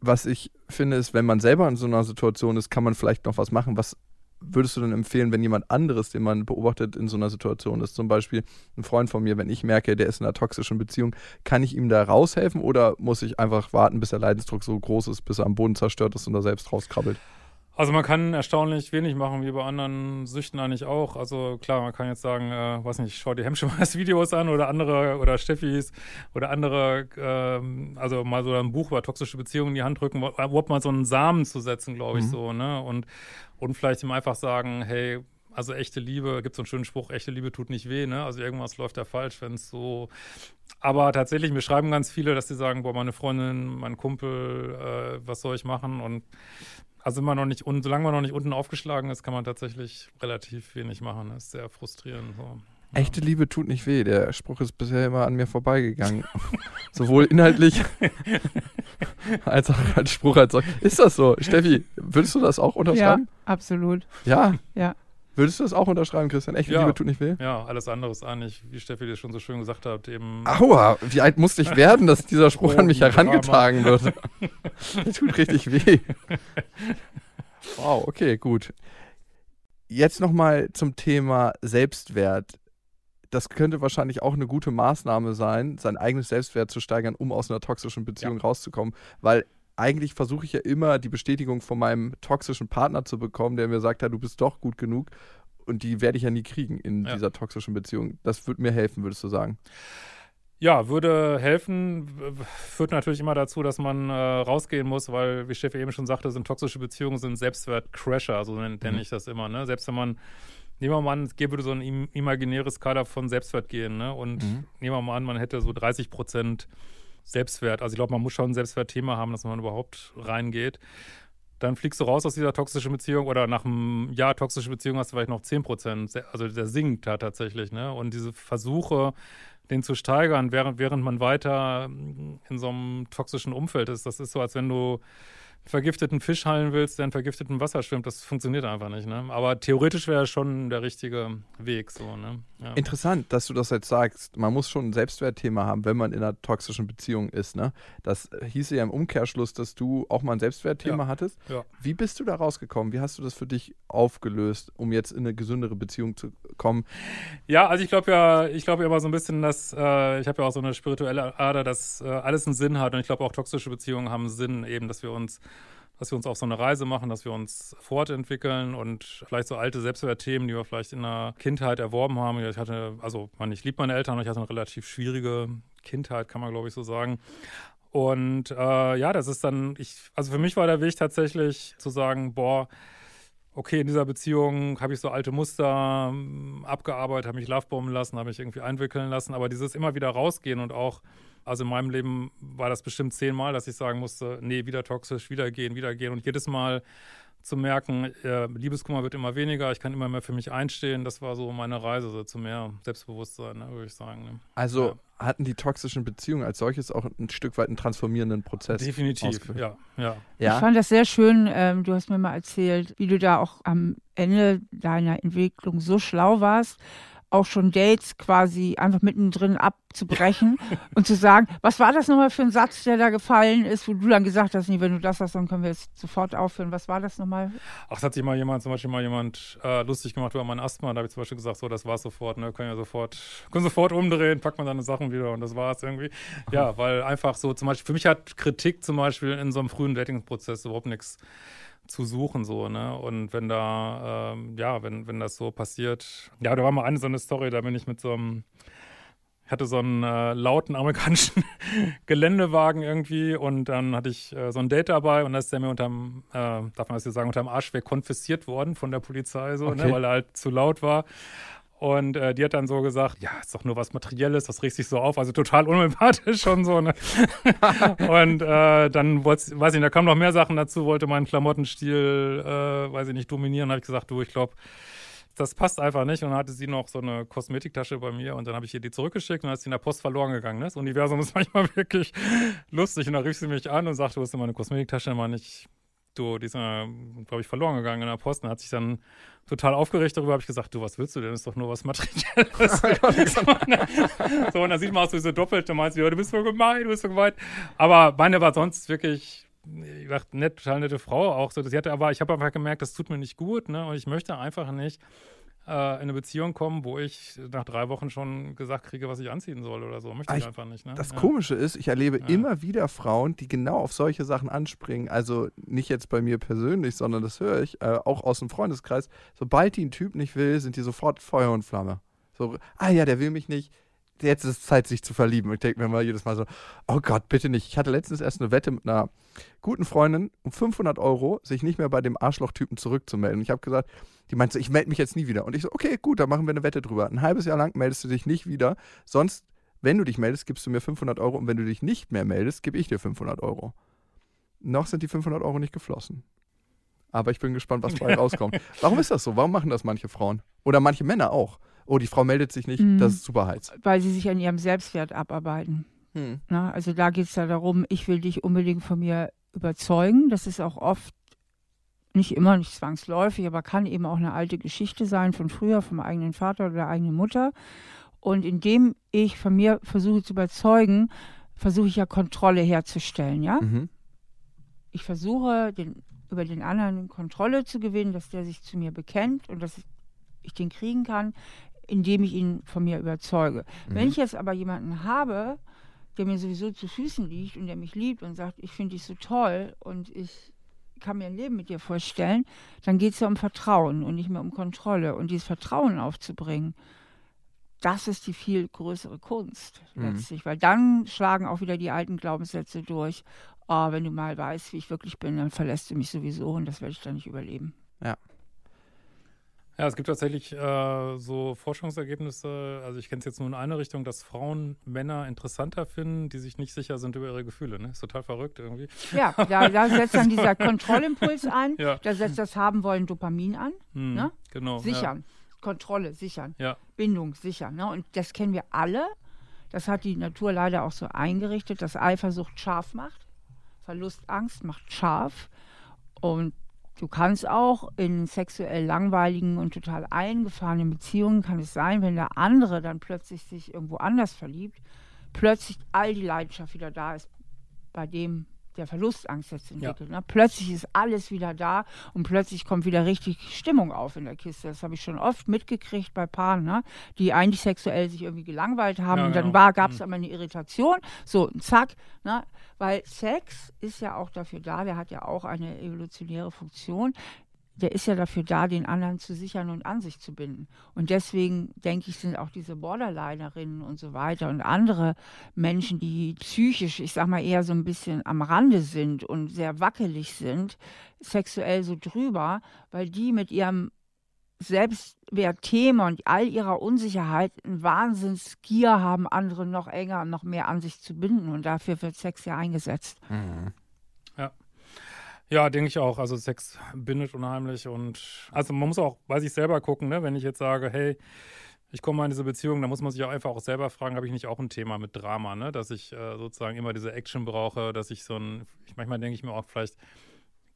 was ich finde, ist, wenn man selber in so einer Situation ist, kann man vielleicht noch was machen, was würdest du denn empfehlen, wenn jemand anderes, den man beobachtet, in so einer Situation ist? Zum Beispiel ein Freund von mir, wenn ich merke, der ist in einer toxischen Beziehung, kann ich ihm da raushelfen oder muss ich einfach warten, bis der Leidensdruck so groß ist, bis er am Boden zerstört ist und da selbst rauskrabbelt? Also man kann erstaunlich wenig machen, wie bei anderen Süchten eigentlich auch. Also klar, man kann jetzt sagen, äh, weiß nicht, schau dir Hemmschmeiß Videos an oder andere oder Steffis oder andere, ähm, also mal so ein Buch über toxische Beziehungen in die Hand drücken, überhaupt mal so einen Samen zu setzen, glaube ich, mhm. so, ne? Und, und vielleicht ihm einfach sagen, hey, also echte Liebe, gibt so einen schönen Spruch, echte Liebe tut nicht weh, ne? Also irgendwas läuft da falsch, wenn es so. Aber tatsächlich, mir schreiben ganz viele, dass sie sagen, boah, meine Freundin, mein Kumpel, äh, was soll ich machen? Und also immer noch nicht, und solange man noch nicht unten aufgeschlagen ist, kann man tatsächlich relativ wenig machen. Das ist sehr frustrierend. So. Echte Liebe tut nicht weh. Der Spruch ist bisher immer an mir vorbeigegangen. Sowohl inhaltlich als auch als Spruch als auch. Ist das so? Steffi, würdest du das auch unterschreiben? Ja, absolut. Ja? Ja. Würdest du das auch unterschreiben, Christian? Echte ja. Liebe tut nicht weh? Ja, alles andere ist eigentlich, wie Steffi das schon so schön gesagt hat, eben. Aua, wie alt musste ich werden, dass dieser Spruch an mich herangetragen wird? das tut richtig weh. Wow, okay, gut. Jetzt nochmal zum Thema Selbstwert. Das könnte wahrscheinlich auch eine gute Maßnahme sein, sein eigenes Selbstwert zu steigern, um aus einer toxischen Beziehung ja. rauszukommen. Weil eigentlich versuche ich ja immer die Bestätigung von meinem toxischen Partner zu bekommen, der mir sagt, ja, du bist doch gut genug. Und die werde ich ja nie kriegen in ja. dieser toxischen Beziehung. Das würde mir helfen, würdest du sagen? Ja, würde helfen, führt natürlich immer dazu, dass man äh, rausgehen muss, weil, wie Steffi eben schon sagte, sind toxische Beziehungen sind Selbstwertcrasher, so nenne mhm. ich das immer. Ne? Selbst wenn man, nehmen wir mal an, es gäbe so ein im, imaginäres Kader von Selbstwert gehen, ne? und mhm. nehmen wir mal an, man hätte so 30 Prozent Selbstwert. Also ich glaube, man muss schon ein Selbstwertthema haben, dass man überhaupt reingeht. Dann fliegst du raus aus dieser toxischen Beziehung oder nach einem Jahr toxische Beziehung hast du vielleicht noch 10 Prozent. Also der sinkt da tatsächlich. Ne? Und diese Versuche, den zu steigern, während, während man weiter in so einem toxischen Umfeld ist. Das ist so, als wenn du vergifteten Fisch heilen willst, der in vergiftetem Wasser schwimmt, das funktioniert einfach nicht. Ne? Aber theoretisch wäre schon der richtige Weg. So, ne? ja. Interessant, dass du das jetzt sagst. Man muss schon ein Selbstwertthema haben, wenn man in einer toxischen Beziehung ist. Ne? Das hieße ja im Umkehrschluss, dass du auch mal ein Selbstwertthema ja. hattest. Ja. Wie bist du da rausgekommen? Wie hast du das für dich aufgelöst, um jetzt in eine gesündere Beziehung zu kommen? Ja, also ich glaube ja, ich glaube ja immer so ein bisschen, dass äh, ich habe ja auch so eine spirituelle Ader, dass äh, alles einen Sinn hat und ich glaube auch toxische Beziehungen haben Sinn, eben, dass wir uns dass wir uns auf so eine Reise machen, dass wir uns fortentwickeln und vielleicht so alte Selbstwertthemen, die wir vielleicht in der Kindheit erworben haben. Ich hatte, also man, ich liebe meine Eltern, ich hatte eine relativ schwierige Kindheit, kann man glaube ich so sagen. Und äh, ja, das ist dann, ich, also für mich war der Weg tatsächlich zu sagen, boah, okay, in dieser Beziehung habe ich so alte Muster abgearbeitet, habe mich lovebomben lassen, habe mich irgendwie einwickeln lassen, aber dieses immer wieder rausgehen und auch also in meinem Leben war das bestimmt zehnmal, dass ich sagen musste, nee, wieder toxisch, wieder gehen, wieder gehen. Und jedes Mal zu merken, äh, Liebeskummer wird immer weniger, ich kann immer mehr für mich einstehen. Das war so meine Reise so zu mehr Selbstbewusstsein, ne, würde ich sagen. Ne. Also ja. hatten die toxischen Beziehungen als solches auch ein Stück weit einen transformierenden Prozess? Definitiv, ja, ja, ja. Ich fand das sehr schön. Ähm, du hast mir mal erzählt, wie du da auch am Ende deiner Entwicklung so schlau warst, auch schon Dates quasi einfach mittendrin abzubrechen und zu sagen, was war das nochmal für ein Satz, der da gefallen ist, wo du dann gesagt hast, nee, wenn du das hast, dann können wir jetzt sofort aufhören. Was war das nochmal? Ach, es hat sich mal jemand, zum Beispiel mal jemand äh, lustig gemacht über mein Asthma. Da habe ich zum Beispiel gesagt, so, das war's sofort, ne, können ja sofort, können sofort umdrehen, packt man deine Sachen wieder und das war's irgendwie. Ja, weil einfach so, zum Beispiel, für mich hat Kritik zum Beispiel in so einem frühen Dating-Prozess überhaupt nichts zu suchen, so, ne? Und wenn da, ähm, ja, wenn, wenn das so passiert, ja, da war mal eine so eine Story, da bin ich mit so einem, ich hatte so einen äh, lauten amerikanischen Geländewagen irgendwie und dann hatte ich äh, so ein Date dabei und da ist der mir unterm, äh, darf man das hier sagen, unterm Arsch konfisziert worden von der Polizei, so, ne? okay. ne? Weil er halt zu laut war. Und äh, die hat dann so gesagt, ja, ist doch nur was Materielles, das regt sich so auf, also total unsympathisch schon so. Ne? und äh, dann weiß ich, da kamen noch mehr Sachen dazu, wollte meinen Klamottenstil, äh, weiß ich nicht, dominieren. habe ich gesagt, du, ich glaube, das passt einfach nicht. Und dann hatte sie noch so eine Kosmetiktasche bei mir und dann habe ich ihr die zurückgeschickt und dann ist sie in der Post verloren gegangen. Ne? Das Universum ist manchmal wirklich lustig. Und dann rief sie mich an und sagte, wo ist denn meine Kosmetiktasche? Meine ich, du, die ist, glaube ich, verloren gegangen in der Post. Und hat sich dann total aufgeregt darüber, habe ich gesagt, du, was willst du denn? Das ist doch nur was Materielles. so, und dann sieht man auch so diese doppelte, meinst du, du bist so gemein, du bist so gemein. Aber meine war sonst wirklich, ich dachte, nett, total nette Frau auch so. Sie hatte aber, ich habe einfach gemerkt, das tut mir nicht gut, ne? Und ich möchte einfach nicht äh, in eine Beziehung kommen, wo ich nach drei Wochen schon gesagt kriege, was ich anziehen soll oder so. Möchte ich, ich einfach nicht. Ne? Das ja. Komische ist, ich erlebe ja. immer wieder Frauen, die genau auf solche Sachen anspringen. Also nicht jetzt bei mir persönlich, sondern das höre ich äh, auch aus dem Freundeskreis. Sobald die einen Typ nicht will, sind die sofort Feuer und Flamme. So, ah ja, der will mich nicht jetzt ist es Zeit, sich zu verlieben. Ich denke mir mal jedes Mal so, oh Gott, bitte nicht. Ich hatte letztens erst eine Wette mit einer guten Freundin um 500 Euro, sich nicht mehr bei dem Arschlochtypen zurückzumelden. Ich habe gesagt, die meinte so, ich melde mich jetzt nie wieder. Und ich so, okay, gut, dann machen wir eine Wette drüber. Ein halbes Jahr lang meldest du dich nicht wieder. Sonst, wenn du dich meldest, gibst du mir 500 Euro. Und wenn du dich nicht mehr meldest, gebe ich dir 500 Euro. Noch sind die 500 Euro nicht geflossen. Aber ich bin gespannt, was dabei rauskommt. Warum ist das so? Warum machen das manche Frauen? Oder manche Männer auch? Oh, die Frau meldet sich nicht, mhm. das ist super heiß. Weil sie sich an ihrem Selbstwert abarbeiten. Mhm. Na, also da geht es ja darum, ich will dich unbedingt von mir überzeugen. Das ist auch oft nicht immer, nicht zwangsläufig, aber kann eben auch eine alte Geschichte sein von früher, vom eigenen Vater oder der eigenen Mutter. Und indem ich von mir versuche zu überzeugen, versuche ich ja Kontrolle herzustellen, ja? Mhm. Ich versuche, den über den anderen Kontrolle zu gewinnen, dass der sich zu mir bekennt und dass ich den kriegen kann, indem ich ihn von mir überzeuge. Mhm. Wenn ich jetzt aber jemanden habe, der mir sowieso zu Füßen liegt und der mich liebt und sagt, ich finde dich so toll und ich kann mir ein Leben mit dir vorstellen, dann geht es ja um Vertrauen und nicht mehr um Kontrolle. Und dieses Vertrauen aufzubringen, das ist die viel größere Kunst Mhm. letztlich, weil dann schlagen auch wieder die alten Glaubenssätze durch. Oh, wenn du mal weißt, wie ich wirklich bin, dann verlässt du mich sowieso und das werde ich dann nicht überleben. Ja, es gibt tatsächlich äh, so Forschungsergebnisse, also ich kenne es jetzt nur in eine Richtung, dass Frauen Männer interessanter finden, die sich nicht sicher sind über ihre Gefühle. Ne? Ist total verrückt irgendwie. Ja, da, da setzt dann dieser Kontrollimpuls an, Ja. da setzt das Haben wollen Dopamin an. Hm, Ne? Genau. Sichern, Kontrolle sichern, Ja. Bindung sichern. Ne? Und das kennen wir alle. Das hat die Natur leider auch so eingerichtet, dass Eifersucht scharf macht. Verlustangst macht scharf. Und du kannst auch in sexuell langweiligen und total eingefahrenen Beziehungen, kann es sein, wenn der andere dann plötzlich sich irgendwo anders verliebt, plötzlich all die Leidenschaft wieder da ist, bei dem der Verlustangst jetzt entwickelt. Ne? Plötzlich ist alles wieder da und plötzlich kommt wieder richtig Stimmung auf in der Kiste. Das habe ich schon oft mitgekriegt bei Paaren, ne? die eigentlich sexuell sich irgendwie gelangweilt haben Ja, und dann genau. gab es Mhm. aber eine Irritation. So, zack. Ne? Weil Sex ist ja auch dafür da, der hat ja auch eine evolutionäre Funktion. Der ist ja dafür da, den anderen zu sichern und an sich zu binden. Und deswegen, denke ich, sind auch diese Borderlinerinnen und so weiter und andere Menschen, die psychisch, ich sag mal, eher so ein bisschen am Rande sind und sehr wackelig sind, sexuell so drüber, weil die mit ihrem Selbstwertthema und all ihrer Unsicherheit einen Wahnsinnsgier haben, andere noch enger und noch mehr an sich zu binden. Und dafür wird Sex ja eingesetzt. Mhm. Ja, denke ich auch. Also Sex bindet unheimlich und also man muss auch bei sich selber gucken, ne? wenn ich jetzt sage, hey, ich komme mal in diese Beziehung, dann muss man sich auch einfach auch selber fragen, habe ich nicht auch ein Thema mit Drama, ne? Dass ich äh, sozusagen immer diese Action brauche, dass ich so ein, ich, manchmal denke ich mir auch, vielleicht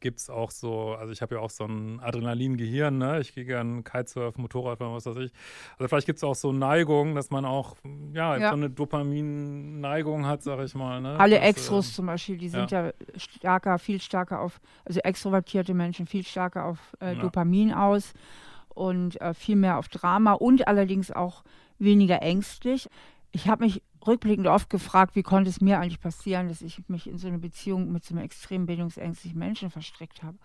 gibt es auch so, also ich habe ja auch so ein Adrenalin-Gehirn, ne? Ich gehe gern Kitesurfen, Motorradfahren, was weiß ich. Also vielleicht gibt es auch so Neigungen, dass man auch, ja, Ja. so eine Dopamin-Neigung hat, sag ich mal. Ne? Alle Das, äh, Extros zum Beispiel, die sind ja. stärker, viel stärker auf, also extrovertierte Menschen viel stärker auf äh, Ja. Dopamin aus und äh, viel mehr auf Drama und allerdings auch weniger ängstlich. Ich habe mich rückblickend oft gefragt, wie konnte es mir eigentlich passieren, dass ich mich in so eine Beziehung mit so einem extrem bindungsängstlichen Menschen verstrickt habe.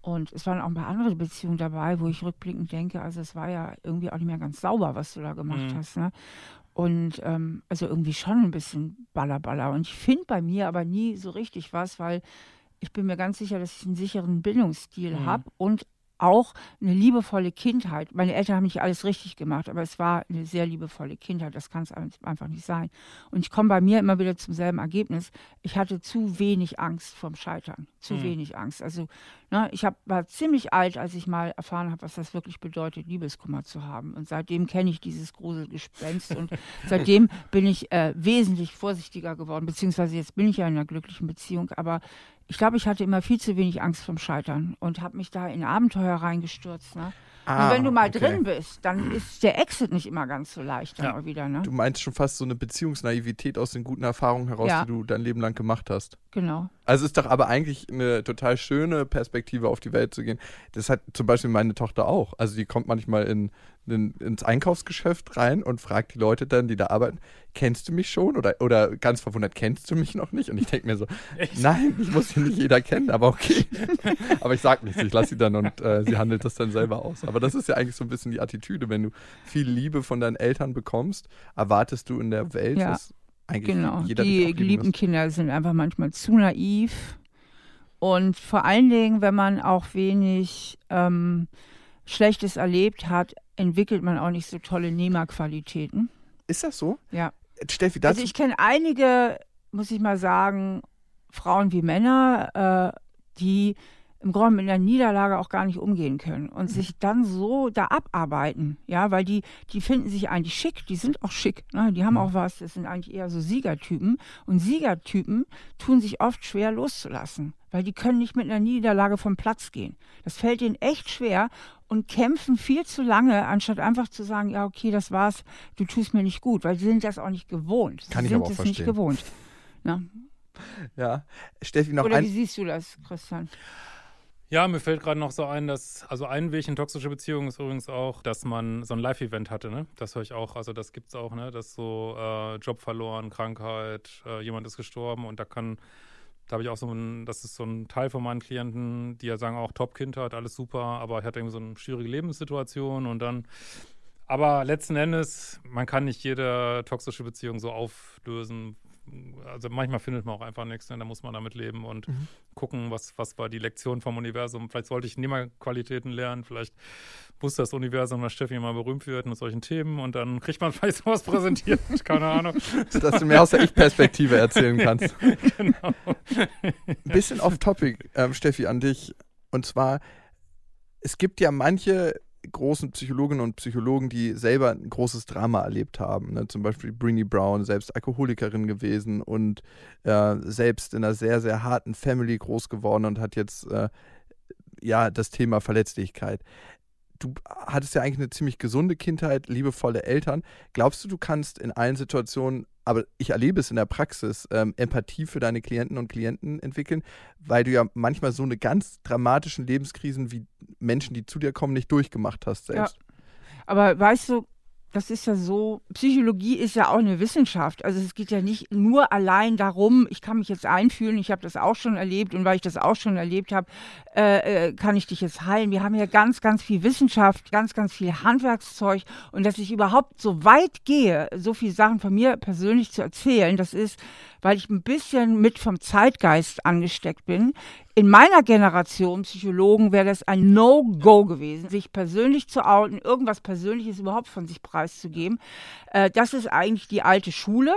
Und es waren auch ein paar andere Beziehungen dabei, wo ich rückblickend denke, also es war ja irgendwie auch nicht mehr ganz sauber, was du da gemacht Mhm. hast. Ne? Und ähm, also irgendwie schon ein bisschen Ballerballer. Und ich finde bei mir aber nie so richtig was, weil ich bin mir ganz sicher, dass ich einen sicheren Bildungsstil Mhm. habe und auch eine liebevolle Kindheit. Meine Eltern haben nicht alles richtig gemacht, aber es war eine sehr liebevolle Kindheit. Das kann es ein- einfach nicht sein. Und ich komme bei mir immer wieder zum selben Ergebnis. Ich hatte zu wenig Angst vom Scheitern. Zu Mhm. wenig Angst. Also ne, ich hab, war ziemlich alt, als ich mal erfahren habe, was das wirklich bedeutet, Liebeskummer zu haben. Und seitdem kenne ich dieses große Gespenst. Und seitdem bin ich äh, wesentlich vorsichtiger geworden. Beziehungsweise jetzt bin ich ja in einer glücklichen Beziehung. Aber ich glaube, ich hatte immer viel zu wenig Angst vom Scheitern und habe mich da in Abenteuer reingestürzt. Ne? Ah, und wenn du mal okay. drin bist, dann ist der Exit nicht immer ganz so leicht Ja. wieder. Ne? Du meinst schon fast so eine Beziehungsnaivität aus den guten Erfahrungen heraus, Ja. die du dein Leben lang gemacht hast. Genau. Also ist doch aber eigentlich eine total schöne Perspektive auf die Welt zu gehen. Das hat zum Beispiel meine Tochter auch. Also die kommt manchmal in, ins Einkaufsgeschäft rein und fragt die Leute dann, die da arbeiten, kennst du mich schon? Oder, oder ganz verwundert, kennst du mich noch nicht? Und ich denke mir so, Echt? nein, ich muss hier nicht jeder kennen, aber okay. aber ich sag nichts, ich lasse sie dann und äh, sie handelt das dann selber aus. Aber das ist ja eigentlich so ein bisschen die Attitüde. Wenn du viel Liebe von deinen Eltern bekommst, erwartest du in der Welt, Ja. dass eigentlich Genau. jeder Die geliebten. Kinder sind einfach manchmal zu naiv. Und vor allen Dingen, wenn man auch wenig ähm, Schlechtes erlebt hat, entwickelt man auch nicht so tolle Nehmerqualitäten. Ist das so? Ja. Steffi, das Also ich kenne einige, muss ich mal sagen, Frauen wie Männer, äh, die im Grunde mit einer Niederlage auch gar nicht umgehen können und sich dann so da abarbeiten, ja, weil die, die finden sich eigentlich schick, die sind auch schick, ne? die haben auch was, das sind eigentlich eher so Siegertypen und Siegertypen tun sich oft schwer loszulassen, weil die können nicht mit einer Niederlage vom Platz gehen. Das fällt ihnen echt schwer und kämpfen viel zu lange, anstatt einfach zu sagen, ja, okay, das war's, du tust mir nicht gut, weil sie sind das auch nicht gewohnt. Kann sie ich sind aber auch es nicht verstehen. gewohnt. Ne? Ja. Steffi, noch Oder ein. wie siehst du das, Christian? Ja, mir fällt gerade noch so ein, dass, also ein Weg in toxische Beziehungen ist übrigens auch, dass man so ein Live-Event hatte, ne? Das höre ich auch, also das gibt es auch, ne? Dass so äh, Job verloren, Krankheit, äh, jemand ist gestorben und da kann, da habe ich auch so ein, das ist so ein Teil von meinen Klienten, die ja sagen auch Top-Kindheit, alles super, aber ich hatte irgendwie so eine schwierige Lebenssituation und dann aber letzten Endes, man kann nicht jede toxische Beziehung so auflösen, also manchmal findet man auch einfach nichts, ne? da muss man damit leben und mhm. gucken, was, was war die Lektion vom Universum. Vielleicht sollte ich Nehmerqualitäten lernen, vielleicht wusste das Universum, dass Steffi mal berühmt wird mit solchen Themen und dann kriegt man vielleicht sowas präsentiert, keine Ahnung. Dass du mir aus der Ich-Perspektive erzählen kannst. genau. Ein bisschen off-topic, ähm, Steffi, an dich. Und zwar, es gibt ja manche großen Psychologinnen und Psychologen, die selber ein großes Drama erlebt haben. Ne? Zum Beispiel Brinny Brown, selbst Alkoholikerin gewesen und äh, selbst in einer sehr, sehr harten Family groß geworden und hat jetzt äh, ja das Thema Verletzlichkeit. Du hattest ja eigentlich eine ziemlich gesunde Kindheit, liebevolle Eltern. Glaubst du, du kannst in allen Situationen aber ich erlebe es in der Praxis, ähm, Empathie für deine Klienten und Klienten entwickeln, weil du ja manchmal so eine ganz dramatischen Lebenskrisen wie Menschen, die zu dir kommen, nicht durchgemacht hast selbst. Ja. Aber weißt du, das ist ja so, Psychologie ist ja auch eine Wissenschaft. Also es geht ja nicht nur allein darum, ich kann mich jetzt einfühlen, ich habe das auch schon erlebt und weil ich das auch schon erlebt habe, äh, äh, kann ich dich jetzt heilen. Wir haben ja ganz, ganz viel Wissenschaft, ganz, ganz viel Handwerkszeug und dass ich überhaupt so weit gehe, so viele Sachen von mir persönlich zu erzählen, das ist, weil ich ein bisschen mit vom Zeitgeist angesteckt bin. In meiner Generation Psychologen wäre das ein No-Go gewesen, sich persönlich zu outen, irgendwas Persönliches überhaupt von sich preiszugeben. Äh, das ist eigentlich die alte Schule,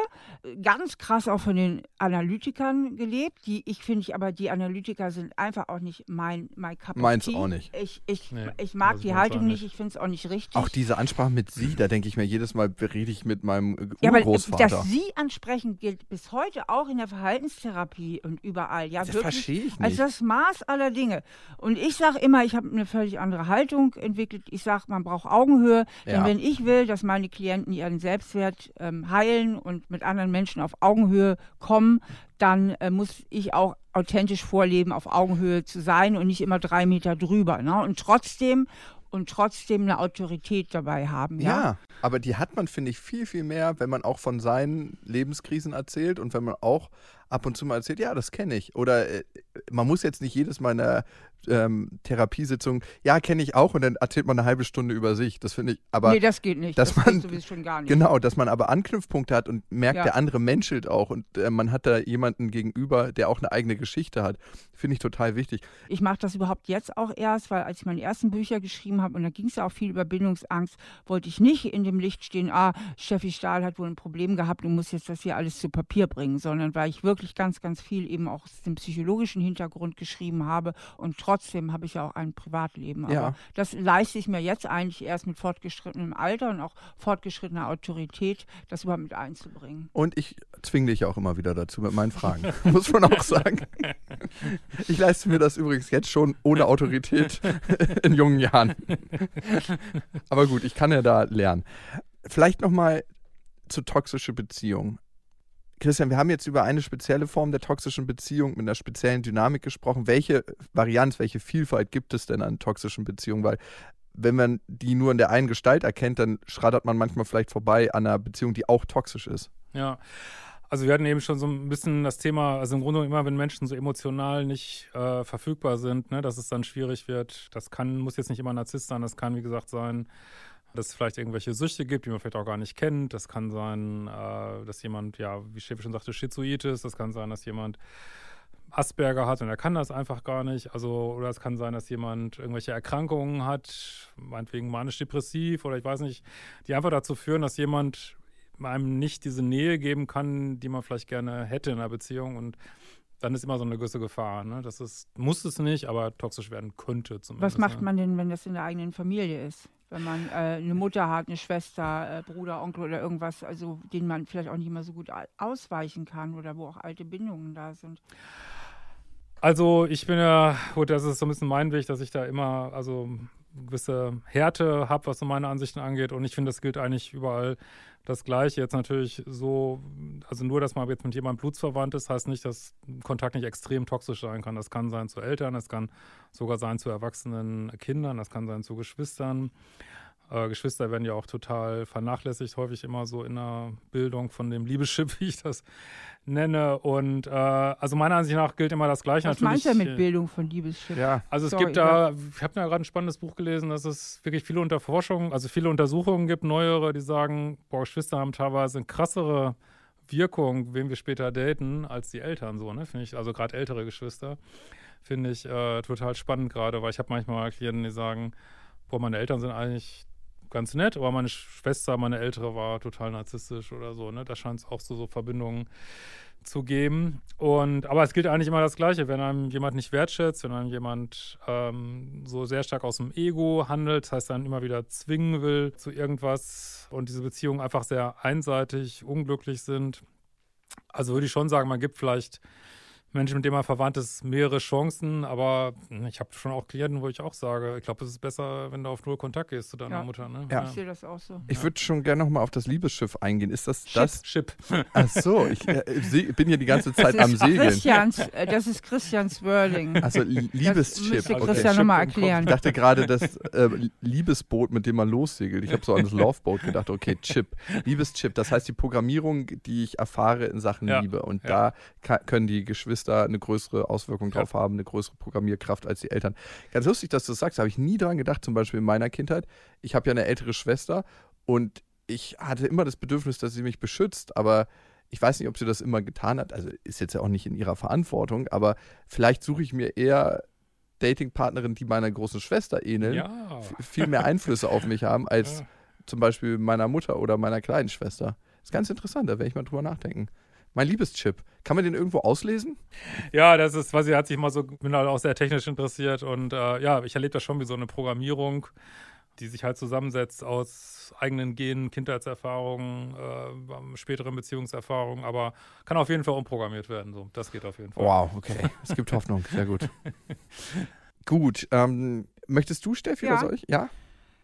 ganz krass auch von den Analytikern gelebt. Die, ich finde ich aber, die Analytiker sind einfach auch nicht mein, mein Cup Meins auch nicht. Ich, ich, nee, ich mag die Haltung nicht, ich finde es auch nicht richtig. Auch diese Ansprache mit Sie, da denke ich mir jedes Mal, rede ich mit meinem ja, Urgroßvater. Aber das Sie ansprechen gilt bis heute auch in der Verhaltenstherapie und überall. Ja, das verstehe ich nicht. Als das Maß aller Dinge. Und ich sage immer, ich habe eine völlig andere Haltung entwickelt. Ich sage, man braucht Augenhöhe. Ja. Denn wenn ich will, dass meine Klienten ihren Selbstwert ähm, heilen und mit anderen Menschen auf Augenhöhe kommen, dann äh, muss ich auch authentisch vorleben, auf Augenhöhe zu sein und nicht immer drei Meter drüber. Ne? Und trotzdem und trotzdem eine Autorität dabei haben. Ja? ja, aber die hat man, finde ich, viel, viel mehr, wenn man auch von seinen Lebenskrisen erzählt und wenn man auch ab und zu mal erzählt, ja, das kenne ich. Oder äh, man muss jetzt nicht jedes Mal in der ähm, Therapiesitzung, ja, kenne ich auch und dann erzählt man eine halbe Stunde über sich. Das finde ich, aber. Nee, das geht nicht. Dass das man, geht schon gar nicht. Genau, dass man aber Anknüpfpunkte hat und merkt, ja. der andere menschelt auch und äh, man hat da jemanden gegenüber, der auch eine eigene Geschichte hat. Finde ich total wichtig. Ich mache das überhaupt jetzt auch erst, weil als ich meine ersten Bücher geschrieben habe und da ging es ja auch viel über Bindungsangst, wollte ich nicht in dem Licht stehen, ah, Steffi Stahl hat wohl ein Problem gehabt und muss jetzt das hier alles zu Papier bringen, sondern weil ich wirklich ganz, ganz viel eben auch aus dem psychologischen Hintergrund geschrieben habe und trotzdem habe ich ja auch ein Privatleben. Aber ja. das leiste ich mir jetzt eigentlich erst mit fortgeschrittenem Alter und auch fortgeschrittener Autorität, das überhaupt mit einzubringen. Und ich zwinge dich auch immer wieder dazu mit meinen Fragen, muss man auch sagen. Ich leiste mir das übrigens jetzt schon ohne Autorität in jungen Jahren. Aber gut, ich kann ja da lernen. Vielleicht nochmal zu toxische Beziehungen. Christian, wir haben jetzt über eine spezielle Form der toxischen Beziehung mit einer speziellen Dynamik gesprochen. Welche Varianz, welche Vielfalt gibt es denn an toxischen Beziehungen? Weil wenn man die nur in der einen Gestalt erkennt, dann schrattert man manchmal vielleicht vorbei an einer Beziehung, die auch toxisch ist. Ja. Also wir hatten eben schon so ein bisschen das Thema, also im Grunde immer, wenn Menschen so emotional nicht äh, verfügbar sind, ne, dass es dann schwierig wird. Das kann, muss jetzt nicht immer Narzisst sein, das kann, wie gesagt, sein, dass es vielleicht irgendwelche Süchte gibt, die man vielleicht auch gar nicht kennt. Das kann sein, äh, dass jemand, ja, wie Steffi schon sagte, Schizoid ist. Das kann sein, dass jemand Asperger hat und er kann das einfach gar nicht. Also, oder es kann sein, dass jemand irgendwelche Erkrankungen hat, meinetwegen manisch-depressiv oder ich weiß nicht, die einfach dazu führen, dass jemand einem nicht diese Nähe geben kann, die man vielleicht gerne hätte in einer Beziehung und dann ist immer so eine gewisse Gefahr. Ne? Das ist, muss es nicht, aber toxisch werden könnte zumindest. Was macht ne? man denn, wenn das in der eigenen Familie ist? Wenn man äh, eine Mutter hat, eine Schwester, äh, Bruder, Onkel oder irgendwas, also den man vielleicht auch nicht mehr so gut ausweichen kann oder wo auch alte Bindungen da sind. Also ich bin ja, gut, das ist so ein bisschen mein Weg, dass ich da immer, also gewisse Härte habe, was so meine Ansichten angeht. Und ich finde, das gilt eigentlich überall das Gleiche. Jetzt natürlich so, also nur, dass man jetzt mit jemandem blutsverwandt ist, heißt nicht, dass Kontakt nicht extrem toxisch sein kann. Das kann sein zu Eltern, das kann sogar sein zu erwachsenen Kindern, das kann sein zu Geschwistern. Äh, Geschwister werden ja auch total vernachlässigt, häufig immer so in der Bildung von dem Liebeschip, wie ich das nenne. Und äh, also meiner Ansicht nach gilt immer das Gleiche. Was Natürlich, meinst du mit Bildung von Liebesschiff? Ja. also es Sorry, gibt da, ich habe ja gerade ein spannendes Buch gelesen, dass es wirklich viele Unterforschungen, also viele Untersuchungen gibt, neuere, die sagen, boah, Geschwister haben teilweise eine krassere Wirkung, wen wir später daten, als die Eltern so, ne? Finde ich, also gerade ältere Geschwister, finde ich äh, total spannend gerade, weil ich habe manchmal Klienten, die sagen, boah, meine Eltern sind eigentlich ganz nett, aber meine Schwester, meine ältere, war total narzisstisch oder so, ne? Da scheint es auch so, so Verbindungen zu geben. Und aber es gilt eigentlich immer das Gleiche, wenn einem jemand nicht wertschätzt, wenn einem jemand ähm, so sehr stark aus dem Ego handelt, das heißt dann immer wieder zwingen will zu irgendwas und diese Beziehungen einfach sehr einseitig, unglücklich sind. Also würde ich schon sagen, man gibt vielleicht Menschen, mit denen man verwandt ist, mehrere Chancen, aber ich habe schon auch Klienten, wo ich auch sage, ich glaube, es ist besser, wenn du auf null Kontakt gehst zu deiner Ja. Mutter. Ne? Ja. Ich sehe das auch so. Ich würde schon gerne nochmal auf das Liebesschiff eingehen. Ist das das? Chip. Ach so, ich äh, bin hier die ganze Zeit Das am Segeln. Christians, äh, das ist Christians Wording. Also Li- Liebeschip. müsste Okay. Christian nochmal Chip im Kopf. erklären. Ich dachte gerade das äh, Liebesboot, mit dem man lossegelt. Ich habe so an das Loveboat gedacht. Okay, Chip. Liebeschip. Das heißt die Programmierung, die ich erfahre in Sachen Ja, Liebe. Und ja. da können die Geschwister eine größere Auswirkung Ja. drauf haben, eine größere Programmierkraft als die Eltern. Ganz lustig, dass du das sagst. Da habe ich nie dran gedacht, zum Beispiel in meiner Kindheit. Ich habe ja eine ältere Schwester und ich hatte immer das Bedürfnis, dass sie mich beschützt, aber ich weiß nicht, ob sie das immer getan hat. Also ist jetzt ja auch nicht in ihrer Verantwortung, aber vielleicht suche ich mir eher Datingpartnerinnen, die meiner großen Schwester ähneln, Ja. viel mehr Einflüsse auf mich haben als Ja. zum Beispiel meiner Mutter oder meiner kleinen Schwester. ist ganz interessant, da werde ich mal drüber nachdenken. Mein Liebeschip, kann man den irgendwo auslesen? Ja, das ist, weiß ich, hat sich mal so, bin halt auch sehr technisch interessiert und äh, ja, ich erlebe das schon wie so eine Programmierung, die sich halt zusammensetzt aus eigenen Genen, Kindheitserfahrungen, äh, späteren Beziehungserfahrungen, aber kann auf jeden Fall umprogrammiert werden. So, das geht auf jeden Fall. Wow, okay. Es gibt Hoffnung, sehr gut. gut, ähm, möchtest du, Steffi, Ja. oder soll ich? Ja?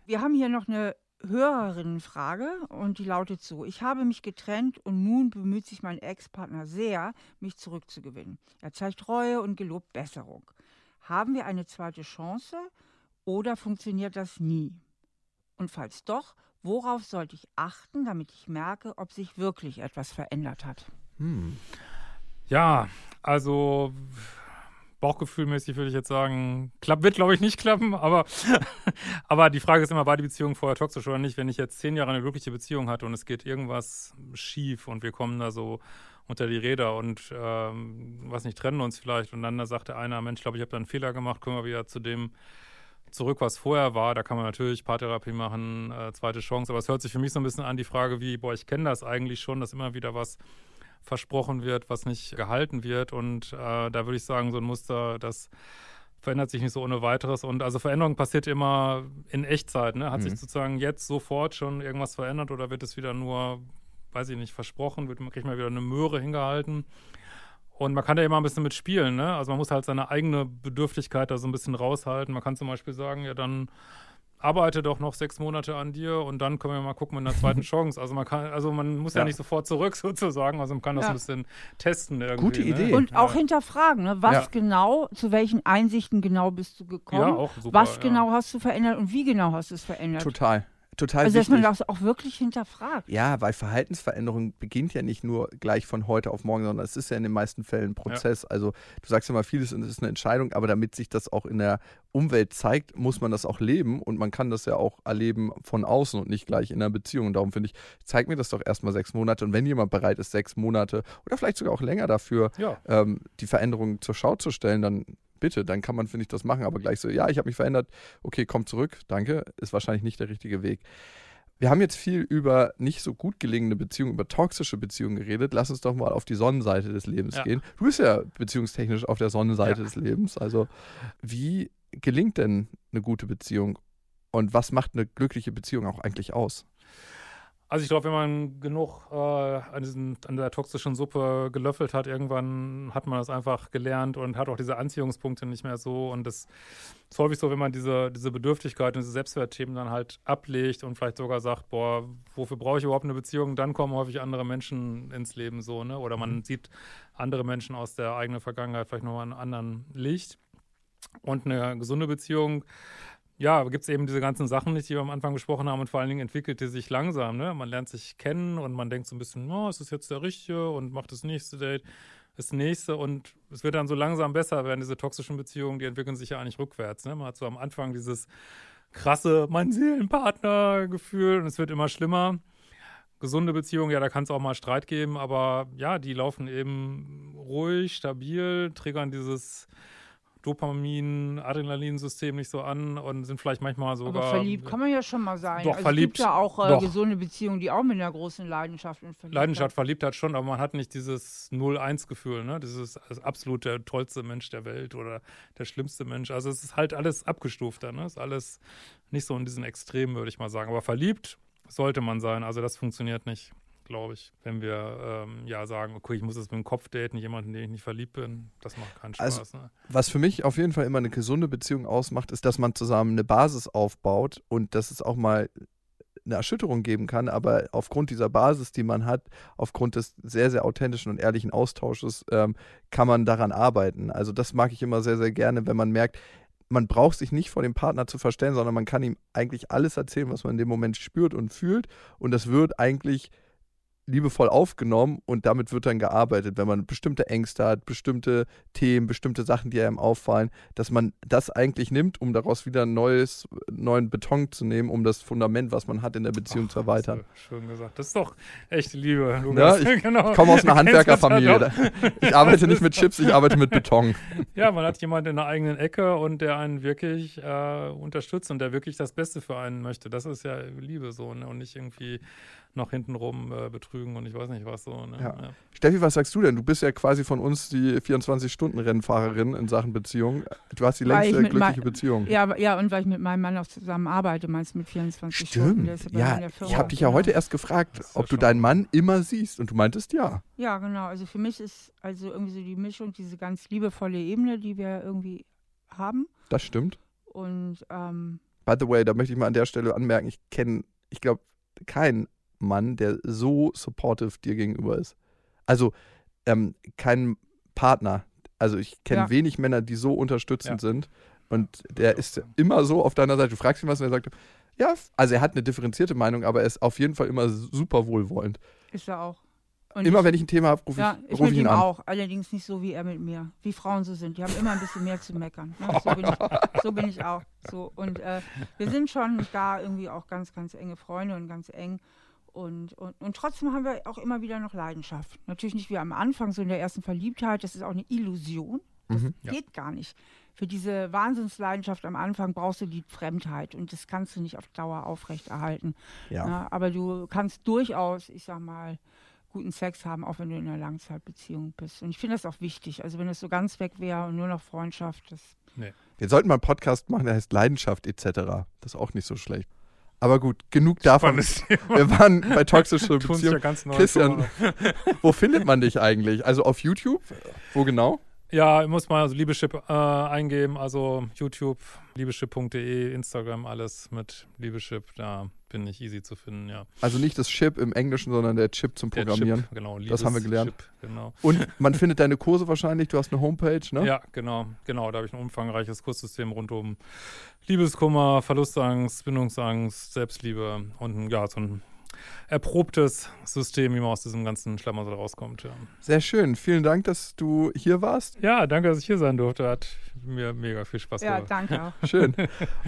Wir haben hier noch eine Hörerinnenfrage und die lautet so: Ich habe mich getrennt und nun bemüht sich mein Ex-Partner sehr, mich zurückzugewinnen. Er zeigt Reue und gelobt Besserung. Haben wir eine zweite Chance oder funktioniert das nie? Und falls doch, worauf sollte ich achten, damit ich merke, ob sich wirklich etwas verändert hat? Hm. Ja, also bauchgefühlmäßig würde ich jetzt sagen, klappt, wird glaube ich nicht klappen, aber, aber die Frage ist immer, war die Beziehung vorher toxisch oder nicht? Wenn ich jetzt zehn Jahre eine glückliche Beziehung hatte und es geht irgendwas schief und wir kommen da so unter die Räder und ähm, was nicht, trennen uns vielleicht und dann da sagt der eine, Mensch, glaube ich, habe da einen Fehler gemacht, kommen wir wieder zu dem zurück, was vorher war. Da kann man natürlich Paartherapie machen, äh, zweite Chance, aber es hört sich für mich so ein bisschen an, die Frage wie, boah, ich kenne das eigentlich schon, dass immer wieder was versprochen wird, was nicht gehalten wird. Und äh, da würde ich sagen, so ein Muster, das verändert sich nicht so ohne weiteres. Und also Veränderung passiert immer in Echtzeit. Ne? Hat Mhm. sich sozusagen jetzt sofort schon irgendwas verändert oder wird es wieder nur, weiß ich nicht, versprochen, wird man kriegt man wieder eine Möhre hingehalten. Und man kann da immer ein bisschen mitspielen, ne? Also man muss halt seine eigene Bedürftigkeit da so ein bisschen raushalten. Man kann zum Beispiel sagen, ja, dann arbeite doch noch sechs Monate an dir und dann können wir mal gucken mit einer zweiten Chance. Also man kann, also man muss ja, Ja. nicht sofort zurück sozusagen, also man kann das Ja. ein bisschen testen irgendwie. Gute ne? Idee. Und auch ja. hinterfragen, ne? was Ja. genau, zu welchen Einsichten genau bist du gekommen? Ja, auch super. was ja. genau hast du verändert und wie genau hast du es verändert? Total. Total also, dass wichtig. man das auch wirklich hinterfragt. Ja, weil Verhaltensveränderung beginnt ja nicht nur gleich von heute auf morgen, sondern es ist ja in den meisten Fällen ein Prozess. Also du sagst ja mal, vieles ist eine Entscheidung, aber damit sich das auch in der Umwelt zeigt, muss man das auch leben und man kann das ja auch erleben von außen und nicht gleich in einer Beziehung. Und darum finde ich, zeig mir das doch erstmal sechs Monate und wenn jemand bereit ist, sechs Monate oder vielleicht sogar auch länger dafür, Ja, ähm, die Veränderung zur Schau zu stellen, dann bitte, dann kann man, finde ich, das machen. Aber gleich so, ja, ich habe mich verändert, okay, komm zurück, danke, ist wahrscheinlich nicht der richtige Weg. Wir haben jetzt viel über nicht so gut gelingende Beziehungen, über toxische Beziehungen geredet. Lass uns doch mal auf die Sonnenseite des Lebens Ja. gehen. Du bist ja beziehungstechnisch auf der Sonnenseite Ja. des Lebens. Also, wie gelingt denn eine gute Beziehung? Und was macht eine glückliche Beziehung auch eigentlich aus? Also ich glaube, wenn man genug äh, an, diesen, an der toxischen Suppe gelöffelt hat, irgendwann hat man das einfach gelernt und hat auch diese Anziehungspunkte nicht mehr so. Und das ist häufig so, wenn man diese, diese Bedürftigkeit und diese Selbstwertthemen dann halt ablegt und vielleicht sogar sagt, boah, wofür brauche ich überhaupt eine Beziehung? Dann kommen häufig andere Menschen ins Leben so, ne? Oder man mhm. sieht andere Menschen aus der eigenen Vergangenheit vielleicht nochmal in einem anderen Licht. Und eine gesunde Beziehung ja, gibt es eben diese ganzen Sachen nicht, die wir am Anfang besprochen haben und vor allen Dingen entwickelt die sich langsam. Ne? Man lernt sich kennen und man denkt so ein bisschen, oh, ist das jetzt der Richtige und macht das nächste Date das nächste und es wird dann so langsam besser werden, diese toxischen Beziehungen, die entwickeln sich ja eigentlich rückwärts. Ne? Man hat so am Anfang dieses krasse, mein Seelenpartner-Gefühl und es wird immer schlimmer. Gesunde Beziehungen, ja, da kann es auch mal Streit geben, aber ja, die laufen eben ruhig, stabil, triggern dieses Dopamin, Adrenalinsystem nicht so an und sind vielleicht manchmal sogar. Aber verliebt kann man ja schon mal sein. Doch, also verliebt. Es gibt ja auch äh, gesunde Beziehungen, die auch mit einer großen Leidenschaft und Verliebtheit. Leidenschaft, Verliebtheit schon, aber man hat nicht dieses 0-1-Gefühl, ne? Das ist absolut der tollste Mensch der Welt oder der schlimmste Mensch. Also es ist halt alles abgestufter, ne? Es ist alles nicht so in diesen Extremen, würde ich mal sagen. Aber verliebt sollte man sein. Also das funktioniert nicht glaube ich, wenn wir ähm, ja sagen, okay, ich muss jetzt mit dem Kopf daten, jemanden, den ich nicht verliebt bin, das macht keinen Also, Spaß. ne? Was für mich auf jeden Fall immer eine gesunde Beziehung ausmacht, ist, dass man zusammen eine Basis aufbaut und dass es auch mal eine Erschütterung geben kann, aber aufgrund dieser Basis, die man hat, aufgrund des sehr, sehr authentischen und ehrlichen Austausches, ähm, kann man daran arbeiten. Also das mag ich immer sehr, sehr gerne, wenn man merkt, man braucht sich nicht vor dem Partner zu verstellen, sondern man kann ihm eigentlich alles erzählen, was man in dem Moment spürt und fühlt und das wird eigentlich liebevoll aufgenommen und damit wird dann gearbeitet, wenn man bestimmte Ängste hat, bestimmte Themen, bestimmte Sachen, die einem auffallen, dass man das eigentlich nimmt, um daraus wieder neues, neuen Beton zu nehmen, um das Fundament, was man hat in der Beziehung Ach, zu erweitern. Schön gesagt. Das ist doch echte Liebe, Ja, Lukas. ich, genau. ich komme aus einer Handwerkerfamilie. ja. Ich arbeite nicht mit Chips, ich arbeite mit Beton. Ja, man hat jemanden in der eigenen Ecke und der einen wirklich äh, unterstützt und der wirklich das Beste für einen möchte. Das ist ja Liebe so, ne? Und nicht irgendwie noch hintenrum äh, betrügen und ich weiß nicht was so. Ne? Ja. Steffi, was sagst du denn? Du bist ja quasi von uns die 24-Stunden-Rennfahrerin in Sachen Beziehung. Du hast die längste glückliche Beziehung. Ja, ja, und weil ich mit meinem Mann auch zusammen arbeite, meinst du mit 24 Stunden? Stimmt. Bei mir Ja, ich habe dich ja genau. heute erst gefragt, ja ob du schon- deinen Mann immer siehst. Und du meintest ja. Ja, genau. Also für mich ist also irgendwie so die Mischung, diese ganz liebevolle Ebene, die wir irgendwie haben. Das stimmt. Und ähm, By the way, da möchte ich mal an der Stelle anmerken, ich kenne, ich glaube, keinen Mann, der so supportive dir gegenüber ist. Also ähm, kein Partner. Also ich kenne Ja. wenig Männer, die so unterstützend Ja. sind. Und der ich ist immer so auf deiner Seite. Du fragst ihn was und er sagt, ja, also er hat eine differenzierte Meinung, aber er ist auf jeden Fall immer super wohlwollend. ist er auch. Und Immer ich, wenn ich ein Thema habe, rufe ja, ich, ich ruf mit ich ihn ihm an. auch. Allerdings nicht so wie er mit mir. Wie Frauen so sind. Die haben immer ein bisschen mehr zu meckern. Ne? So, bin ich, so bin ich auch. So. Und äh, wir sind schon da irgendwie auch ganz, ganz enge Freunde und ganz eng. Und, und, und trotzdem haben wir auch immer wieder noch Leidenschaft. Natürlich nicht wie am Anfang, so in der ersten Verliebtheit. Das ist auch eine Illusion. Das Mhm. Ja. geht gar nicht. Für diese Wahnsinnsleidenschaft am Anfang brauchst du die Fremdheit und das kannst du nicht auf Dauer aufrechterhalten. Ja. Ja, aber du kannst durchaus, ich sag mal, guten Sex haben, auch wenn du in einer Langzeitbeziehung bist. Und ich finde das auch wichtig. Also wenn das so ganz weg wäre und nur noch Freundschaft, das Wir sollten mal einen Podcast machen, der heißt Leidenschaft etc. Das ist auch nicht so schlecht. Aber gut, genug davon. Wir waren bei ja Beziehung. neu Christian, wo findet man dich eigentlich? Also auf YouTube? Wo genau? Ja, ich muss mal also Liebeschip äh, eingeben, also YouTube, liebeschip.de, Instagram, alles mit Liebeschip, da bin ich easy zu finden, ja. Also nicht das Chip im Englischen, sondern der Chip zum Programmieren. Chip, genau, Das haben wir gelernt. Liebeschip, Genau. Und man findet deine Kurse wahrscheinlich. Du hast eine Homepage, ne? Ja, genau, genau. Da habe ich ein umfangreiches Kurssystem rund um Liebeskummer, Verlustangst, Bindungsangst, Selbstliebe und ja, so ein erprobtes System, wie man aus diesem ganzen Schlamassel rauskommt. Ja. Sehr schön. Vielen Dank, dass du hier warst. ja, danke, dass ich hier sein durfte. Hat mir mega viel Spaß ja, gemacht. danke auch. Schön.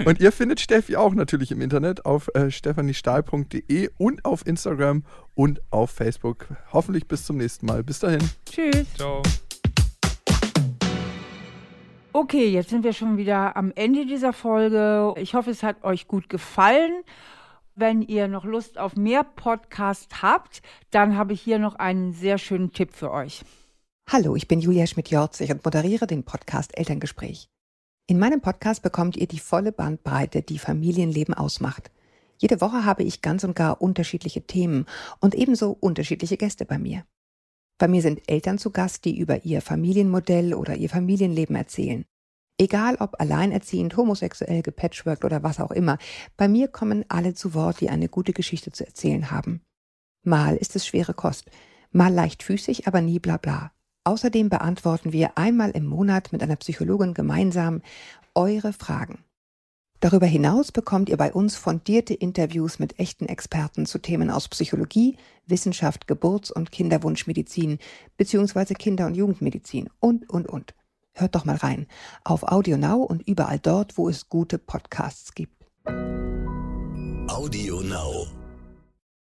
Und ihr findet Steffi auch natürlich im Internet auf äh, stephaniestahl.de und auf Instagram und auf Facebook. Hoffentlich bis zum nächsten Mal. Bis dahin. Tschüss. Ciao. Okay, jetzt sind wir schon wieder am Ende dieser Folge. Ich hoffe, es hat euch gut gefallen. Wenn ihr noch Lust auf mehr Podcast habt, dann habe ich hier noch einen sehr schönen Tipp für euch. Hallo, ich bin Julia Schmidt-Jorzig und moderiere den Podcast Elterngespräch. In meinem Podcast bekommt ihr die volle Bandbreite, die Familienleben ausmacht. Jede Woche habe ich ganz und gar unterschiedliche Themen und ebenso unterschiedliche Gäste bei mir. Bei mir sind Eltern zu Gast, die über ihr Familienmodell oder ihr Familienleben erzählen. Egal ob alleinerziehend, homosexuell, gepatchworked oder was auch immer, bei mir kommen alle zu Wort, die eine gute Geschichte zu erzählen haben. Mal ist es schwere Kost, mal leichtfüßig, aber nie bla bla. Außerdem beantworten wir einmal im Monat mit einer Psychologin gemeinsam eure Fragen. Darüber hinaus bekommt ihr bei uns fundierte Interviews mit echten Experten zu Themen aus Psychologie, Wissenschaft, Geburts- und Kinderwunschmedizin bzw. Kinder- und Jugendmedizin und, und, und. Hört doch mal rein auf AudioNow und überall dort, wo es gute Podcasts gibt. Audio Now.